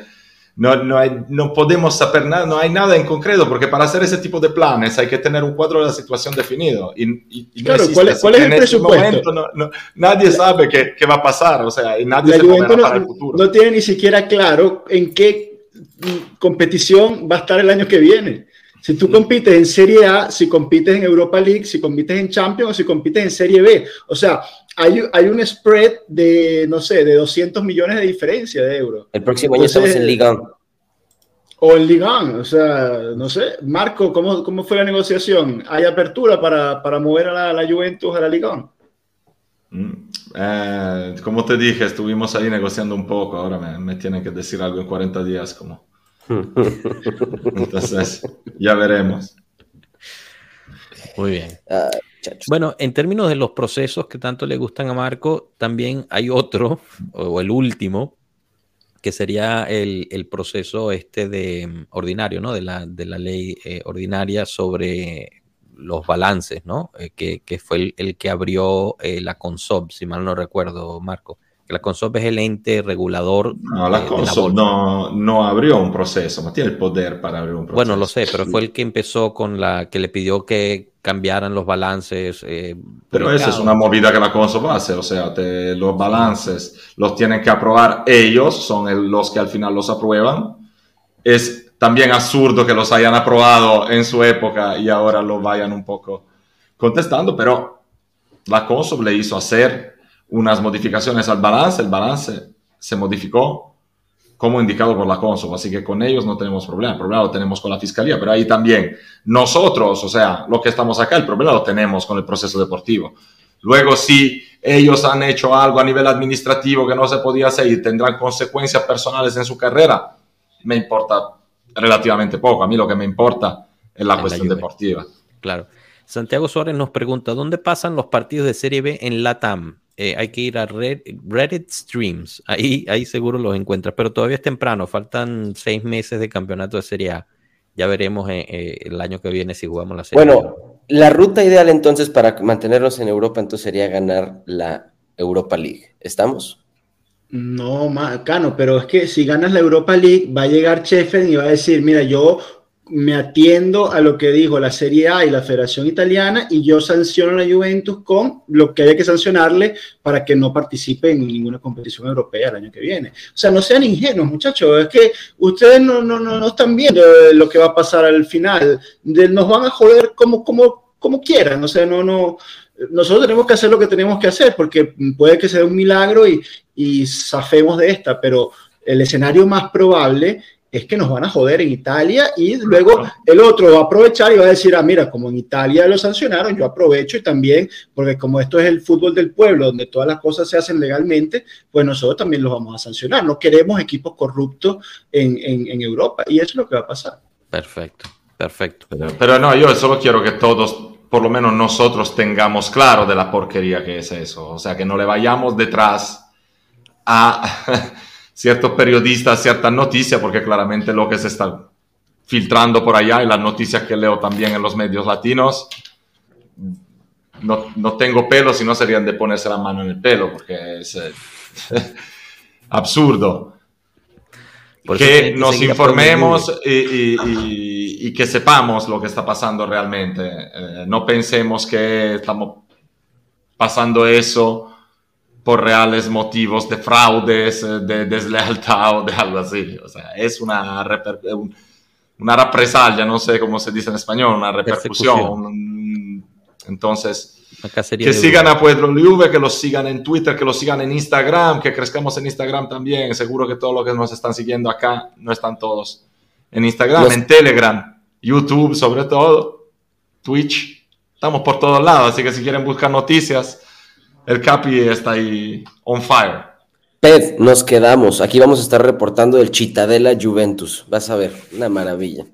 no, no, hay, no podemos saber nada, no hay nada en concreto, porque para hacer ese tipo de planes hay que tener un cuadro de la situación definido. Y, claro, ¿cuál, es, el este presupuesto? nadie sabe qué, qué, va a pasar, o sea, nadie se no, para el futuro. No tiene ni siquiera claro en qué competición va a estar el año que viene. Si tú compites en Serie A, si compites en Europa League, si compites en Champions o si compites en Serie B. O sea, hay, hay un spread de, no sé, de 200 millones de diferencia de euros. El próximo año estamos en Liga. O en Liga, o sea, no sé. Marco, ¿cómo, cómo fue la negociación? ¿Hay apertura para, para mover a la, Juventus a la Liga? Mm, eh, como te dije, estuvimos ahí negociando un poco. Ahora me, me tienen que decir algo en 40 días, como. Entonces, ya veremos. Muy bien. Bueno, en términos de los procesos que tanto le gustan a Marco, también hay otro, o el último, que sería el, proceso este de mm, ordinario, ¿no? De la, de la ley eh, ordinaria sobre los balances, ¿no? Eh, que, fue el, que abrió eh, la CONSOB, si mal no recuerdo, Marco. La CONSOB es el ente regulador. No, la CONSOB no, no, abrió un proceso, no tiene el poder para abrir un proceso. Bueno, lo sé, pero fue el que empezó con la que le pidió que cambiaran los balances. Eh, pero esa es una movida que la CONSOB hace, o sea, los balances los tienen que aprobar ellos, son los que al final los aprueban. Es también absurdo que los hayan aprobado en su época y ahora lo vayan un poco contestando, pero la CONSOB le hizo hacer unas modificaciones al balance, el balance se modificó como indicado por la CONSOB, así que con ellos no tenemos problema, el problema lo tenemos con la Fiscalía, pero ahí también nosotros, o sea, lo que estamos acá, el problema lo tenemos con el proceso deportivo. Luego, si ellos han hecho algo a nivel administrativo que no se podía hacer y tendrán consecuencias personales en su carrera, me importa relativamente poco. A mí lo que me importa es la cuestión deportiva. Claro. Santiago Suárez nos pregunta, ¿dónde pasan los partidos de Serie B en LATAM? Eh, hay que ir a Reddit Streams, ahí, ahí seguro los encuentras, pero todavía es temprano, faltan seis meses de campeonato de Serie A. Ya veremos eh, eh, el año que viene si jugamos la Serie Bueno, la ruta ideal entonces para mantenernos en Europa entonces sería ganar la Europa League. ¿Estamos? No, Cano, pero es que si ganas la Europa League, va a llegar Sheffield y va a decir, mira, yo me atiendo a lo que dijo la Serie A y la Federación Italiana y yo sanciono a la Juventus con lo que haya que sancionarle para que no participe en ninguna competición europea el año que viene. O sea, no sean ingenuos, muchachos, es que ustedes no, no, no, están viendo lo que va a pasar al final, nos van a joder como, como, como quieran, o sea, no, no, nosotros tenemos que hacer lo que tenemos que hacer porque puede que sea un milagro y, y zafemos de esta, pero el escenario más probable es que nos van a joder en Italia y luego el otro va a aprovechar y va a decir, ah, mira, como en Italia lo sancionaron, yo aprovecho y también, porque como esto es el fútbol del pueblo, donde todas las cosas se hacen legalmente, pues nosotros también los vamos a sancionar. No queremos equipos corruptos en, en, Europa y eso es lo que va a pasar. Perfecto, perfecto. Pero, no, yo solo quiero que todos por lo menos nosotros tengamos claro de la porquería que es eso. O sea, que no le vayamos detrás a ciertos periodistas, ciertas noticias, porque claramente lo que se está filtrando por allá y las noticias que leo también en los medios latinos, no, no tengo pelo, si no serían de ponerse la mano en el pelo, porque es eh, absurdo. que nos informemos y, y, que sepamos lo que está pasando realmente. Eh, no pensemos que estamos pasando eso por reales motivos de fraudes, eh, de deslealtad o de algo así. O sea, es una, una represalia, no sé cómo se dice en español, una repercusión. Entonces, que sigan a Pueblo Liuve, que los sigan en Twitter, que los sigan en Instagram, que crezcamos en Instagram también. Seguro que todos los que nos están siguiendo acá no están todos en Instagram, en Telegram, YouTube sobre todo, Twitch. Estamos por todos lados, así que si quieren buscar noticias, el Capi está ahí on fire. Ped, nos quedamos. Aquí vamos a estar reportando el Chitadela Juventus. Vas a ver, una maravilla.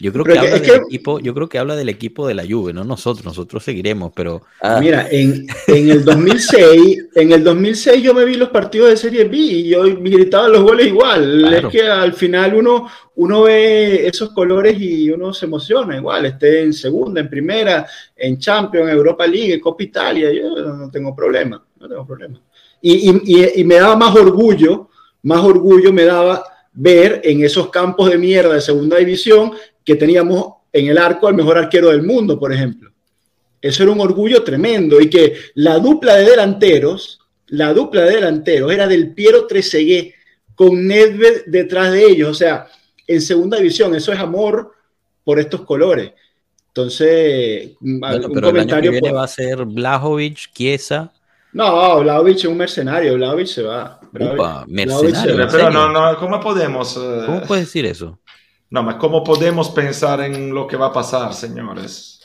Yo creo que, habla del equipo, yo creo que habla del equipo de la Juve, no nosotros, nosotros seguiremos, pero ah. mira, en, el 2006, en el 2006 yo me vi los partidos de Serie B y yo gritaba los goles igual. Es que al final uno uno ve esos colores y uno se emociona igual, esté en segunda, en primera, en Champions, Europa League, Copa Italia, yo no tengo problema, no tengo problema. Y, y, y me daba más orgullo, más orgullo me daba ver en esos campos de mierda de segunda división que teníamos en el arco al mejor arquero del mundo, por ejemplo. Eso era un orgullo tremendo y que la dupla de delanteros, la dupla de delanteros era del Piero Trezeguet con Nedved detrás de ellos, o sea, en segunda división, eso es amor por estos colores. Entonces, un comentario el va a ser Blajovic, Chiesa. No, Blajovic es un mercenario, Blajovic se va. mercenario. Pero no, no, ¿cómo podemos? Eh? ¿Cómo puedes decir eso? No, ma ¿cómo podemos pensar en lo que va a pasar, señores?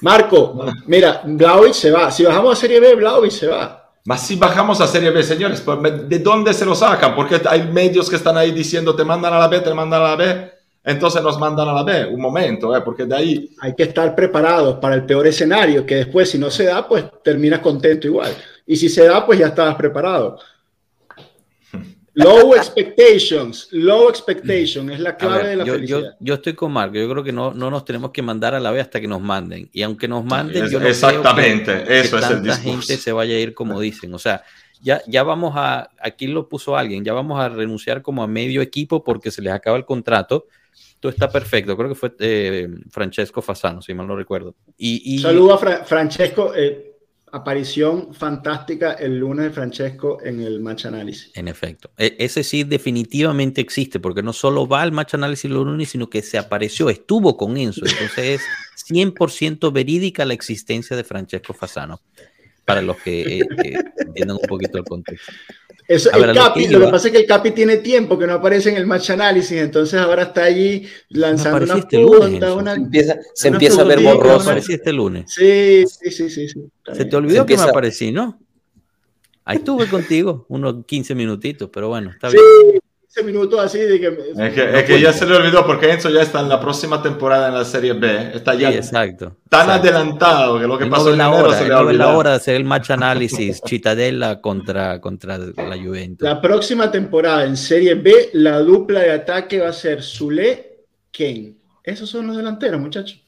Marco, mira, Blaovic se va. Si bajamos a Serie B, Blaovic se va. Mas si bajamos a Serie B, señores, pues, ¿de dónde se lo sacan? Porque hay medios que están ahí diciendo te mandan a la B, te mandan a la B. Entonces nos mandan a la B. Un momento, ¿eh? porque de ahí... Hay que estar preparados para el peor escenario, que después si no se da, pues terminas contento igual. Y si se da, pues ya estabas preparado. Low expectations, low expectation es la clave de la yo, felicidad. Yo, estoy con Marco, yo creo que no, no nos tenemos que mandar a la vez hasta que nos manden. Y aunque nos manden, yo no Exactamente, creo que, eso es el discurso. gente se vaya a ir como dicen. O sea, ya, ya vamos a, aquí lo puso alguien, ya vamos a renunciar como a medio equipo porque se les acaba el contrato. Todo está perfecto, creo que fue eh, Francesco Fasano, si mal no recuerdo. Y, y... Saludo a Francesco. Eh, aparición fantástica el lunes de Francesco en el match análisis. En efecto. E, ese sí definitivamente existe, porque no solo va al match análisis el lunes, sino que se apareció, estuvo con Enzo. Entonces es 100% verídica la existencia de Francesco Fasano, para los que eh, entiendan un poquito el contexto. Eso, el Capi, lo, que pasa es que el Capi tiene tiempo que no aparece en el match análisis, entonces ahora está allí lanzando una este una, empieza, se empieza a ver borroso. Aparecí este lunes. Sí, sí, sí, sí. Se te olvidó que me aparecí, ¿no? Ahí estuve contigo, unos 15 minutitos, pero bueno, está bien minutos así de que... Es que, es que ya se le olvidó porque Enzo ya está en la próxima temporada en la Serie B. Está ya exacto, tan adelantado que lo que pasó en la hora, se le olvidó. la hora de hacer el match análisis Chitadella contra, contra la Juventus. La próxima temporada en Serie B, la dupla de ataque va a ser Zule, Kane. Esos son los delanteros, muchachos.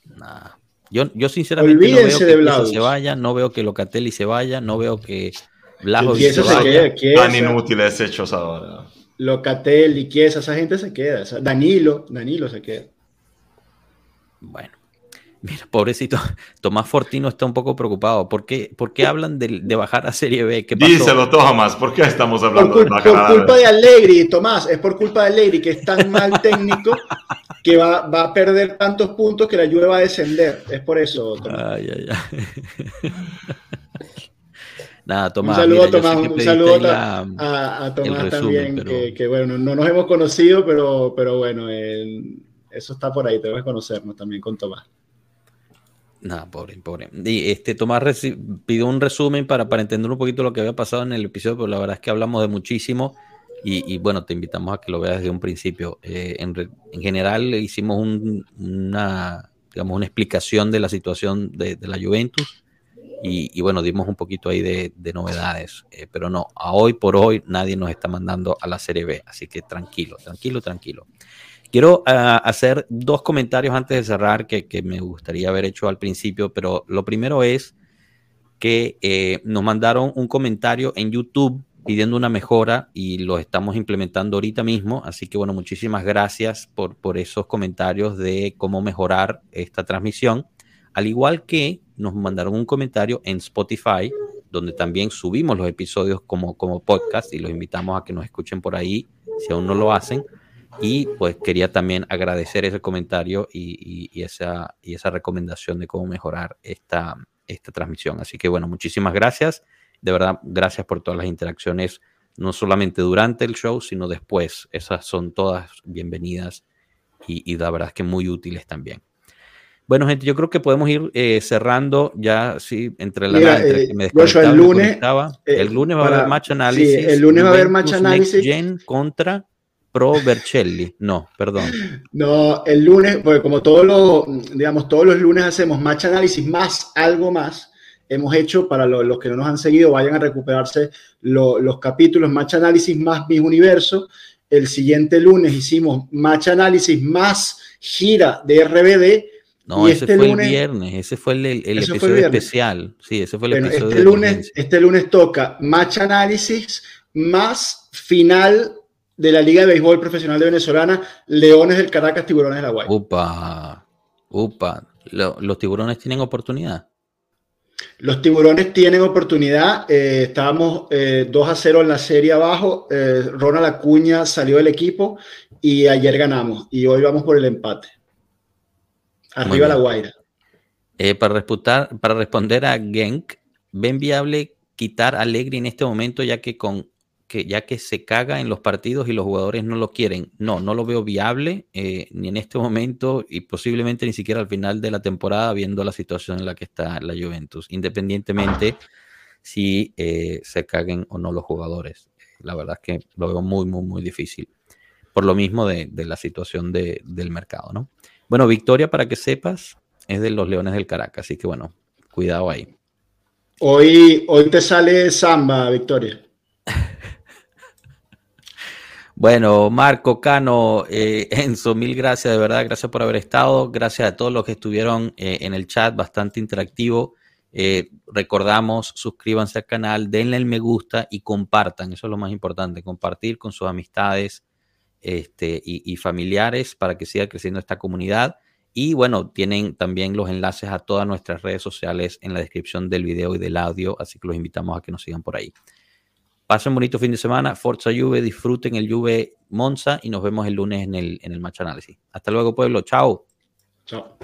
Yo, yo sinceramente no veo que se vaya, no veo que Locatelli se vaya, no veo que Blajovic se, vaya. Tan inútiles hechos ahora. Locatelli, Chiesa, esa gente se queda. Danilo, Danilo se queda. Bueno. Mira, pobrecito, Tomás Fortino está un poco preocupado. ¿Por qué, por qué hablan de, bajar a Serie B? ¿Qué pasó? Díselo, Tomás, ¿por qué estamos hablando por, de bajar Por culpa de Allegri, Tomás, es por culpa de Allegri, que es tan mal técnico que va, va, a perder tantos puntos que la lluvia va a descender. Es por eso, Tomás. Ay, ay, ay. Nada, Tomás. Un saludo a Tomás, un saludo a, Tomás también, que, bueno, no nos hemos conocido, pero, pero bueno, eso está por ahí, tenemos que conocernos también con Tomás. Nada, pobre, pobre. Y este, Tomás pidió un resumen para, para entender un poquito lo que había pasado en el episodio, pero la verdad es que hablamos de muchísimo. Y, bueno, te invitamos a que lo veas desde un principio. Eh, en, en, general hicimos una, digamos, una explicación de la situación de, de la Juventus y, bueno, dimos un poquito ahí de, de novedades, eh, pero no, a hoy por hoy nadie nos está mandando a la Serie B, así que tranquilo, tranquilo, tranquilo. Quiero uh, hacer dos comentarios antes de cerrar que, que, me gustaría haber hecho al principio, pero lo primero es que eh, nos mandaron un comentario en YouTube pidiendo una mejora y lo estamos implementando ahorita mismo. Así que bueno, muchísimas gracias por, por esos comentarios de cómo mejorar esta transmisión. Al igual que nos mandaron un comentario en Spotify, donde también subimos los episodios como, como podcast y los invitamos a que nos escuchen por ahí si aún no lo hacen. Y pues quería también agradecer ese comentario y, y, esa, y esa recomendación de cómo mejorar esta, esta transmisión. Así que bueno, muchísimas gracias. De verdad, gracias por todas las interacciones, no solamente durante el show, sino después. Esas son todas bienvenidas y, la verdad es que muy útiles también. Bueno, gente, yo creo que podemos ir eh, cerrando ya, sí, entre la entre eh, me el lunes, eh, el lunes va a haber match análisis. Sí, el lunes va a haber match análisis. Gen contra Pro Vercelli. No, perdón. No, el lunes, porque como todos los, digamos, todos los lunes hacemos match análisis más algo más hemos hecho, para los que no nos han seguido, vayan a recuperarse los capítulos Match Análisis más Mis Universo. El siguiente lunes hicimos Match Análisis más gira de RBD. No, ese este fue el viernes, ese fue el, episodio especial. Sí, ese fue el episodio este lunes, este lunes toca Match Análisis más final de la Liga de Béisbol Profesional de Venezolana, Leones del Caracas, Tiburones de la Guay. Upa, upa. ¿Los tiburones tienen oportunidad? Los tiburones tienen oportunidad. Eh, estábamos 2 eh, a 0 en la serie abajo. Eh, Ronald Acuña salió del equipo y ayer ganamos. Y hoy vamos por el empate. Arriba la Guaira. para, para responder a Genk, ¿ven viable quitar a Alegre en este momento ya que con que ya que se caga en los partidos y los jugadores no lo quieren. No, no lo veo viable eh, ni en este momento y posiblemente ni siquiera al final de la temporada viendo la situación en la que está la Juventus, independientemente si eh, se caguen o no los jugadores. La verdad es que lo veo muy, muy, muy difícil. Por lo mismo de, la situación del mercado, ¿no? Bueno, victoria, para que sepas, es de los Leones del Caracas, así que bueno, cuidado ahí. Hoy, hoy te sale samba, Victoria. Bueno, Marco, Cano, eh, Enzo, mil gracias, de verdad, gracias por haber estado, gracias a todos los que estuvieron eh, en el chat, bastante interactivo. Eh, recordamos, suscríbanse al canal, denle el me gusta y compartan, eso es lo más importante, compartir con sus amistades este, y, familiares para que siga creciendo esta comunidad. Y bueno, tienen también los enlaces a todas nuestras redes sociales en la descripción del video y del audio, así que los invitamos a que nos sigan por ahí. Pasen un bonito fin de semana. Forza Juve, disfruten el Juve Monza y nos vemos el lunes en el, en el match análisis. Hasta luego, pueblo. Chao. Chao.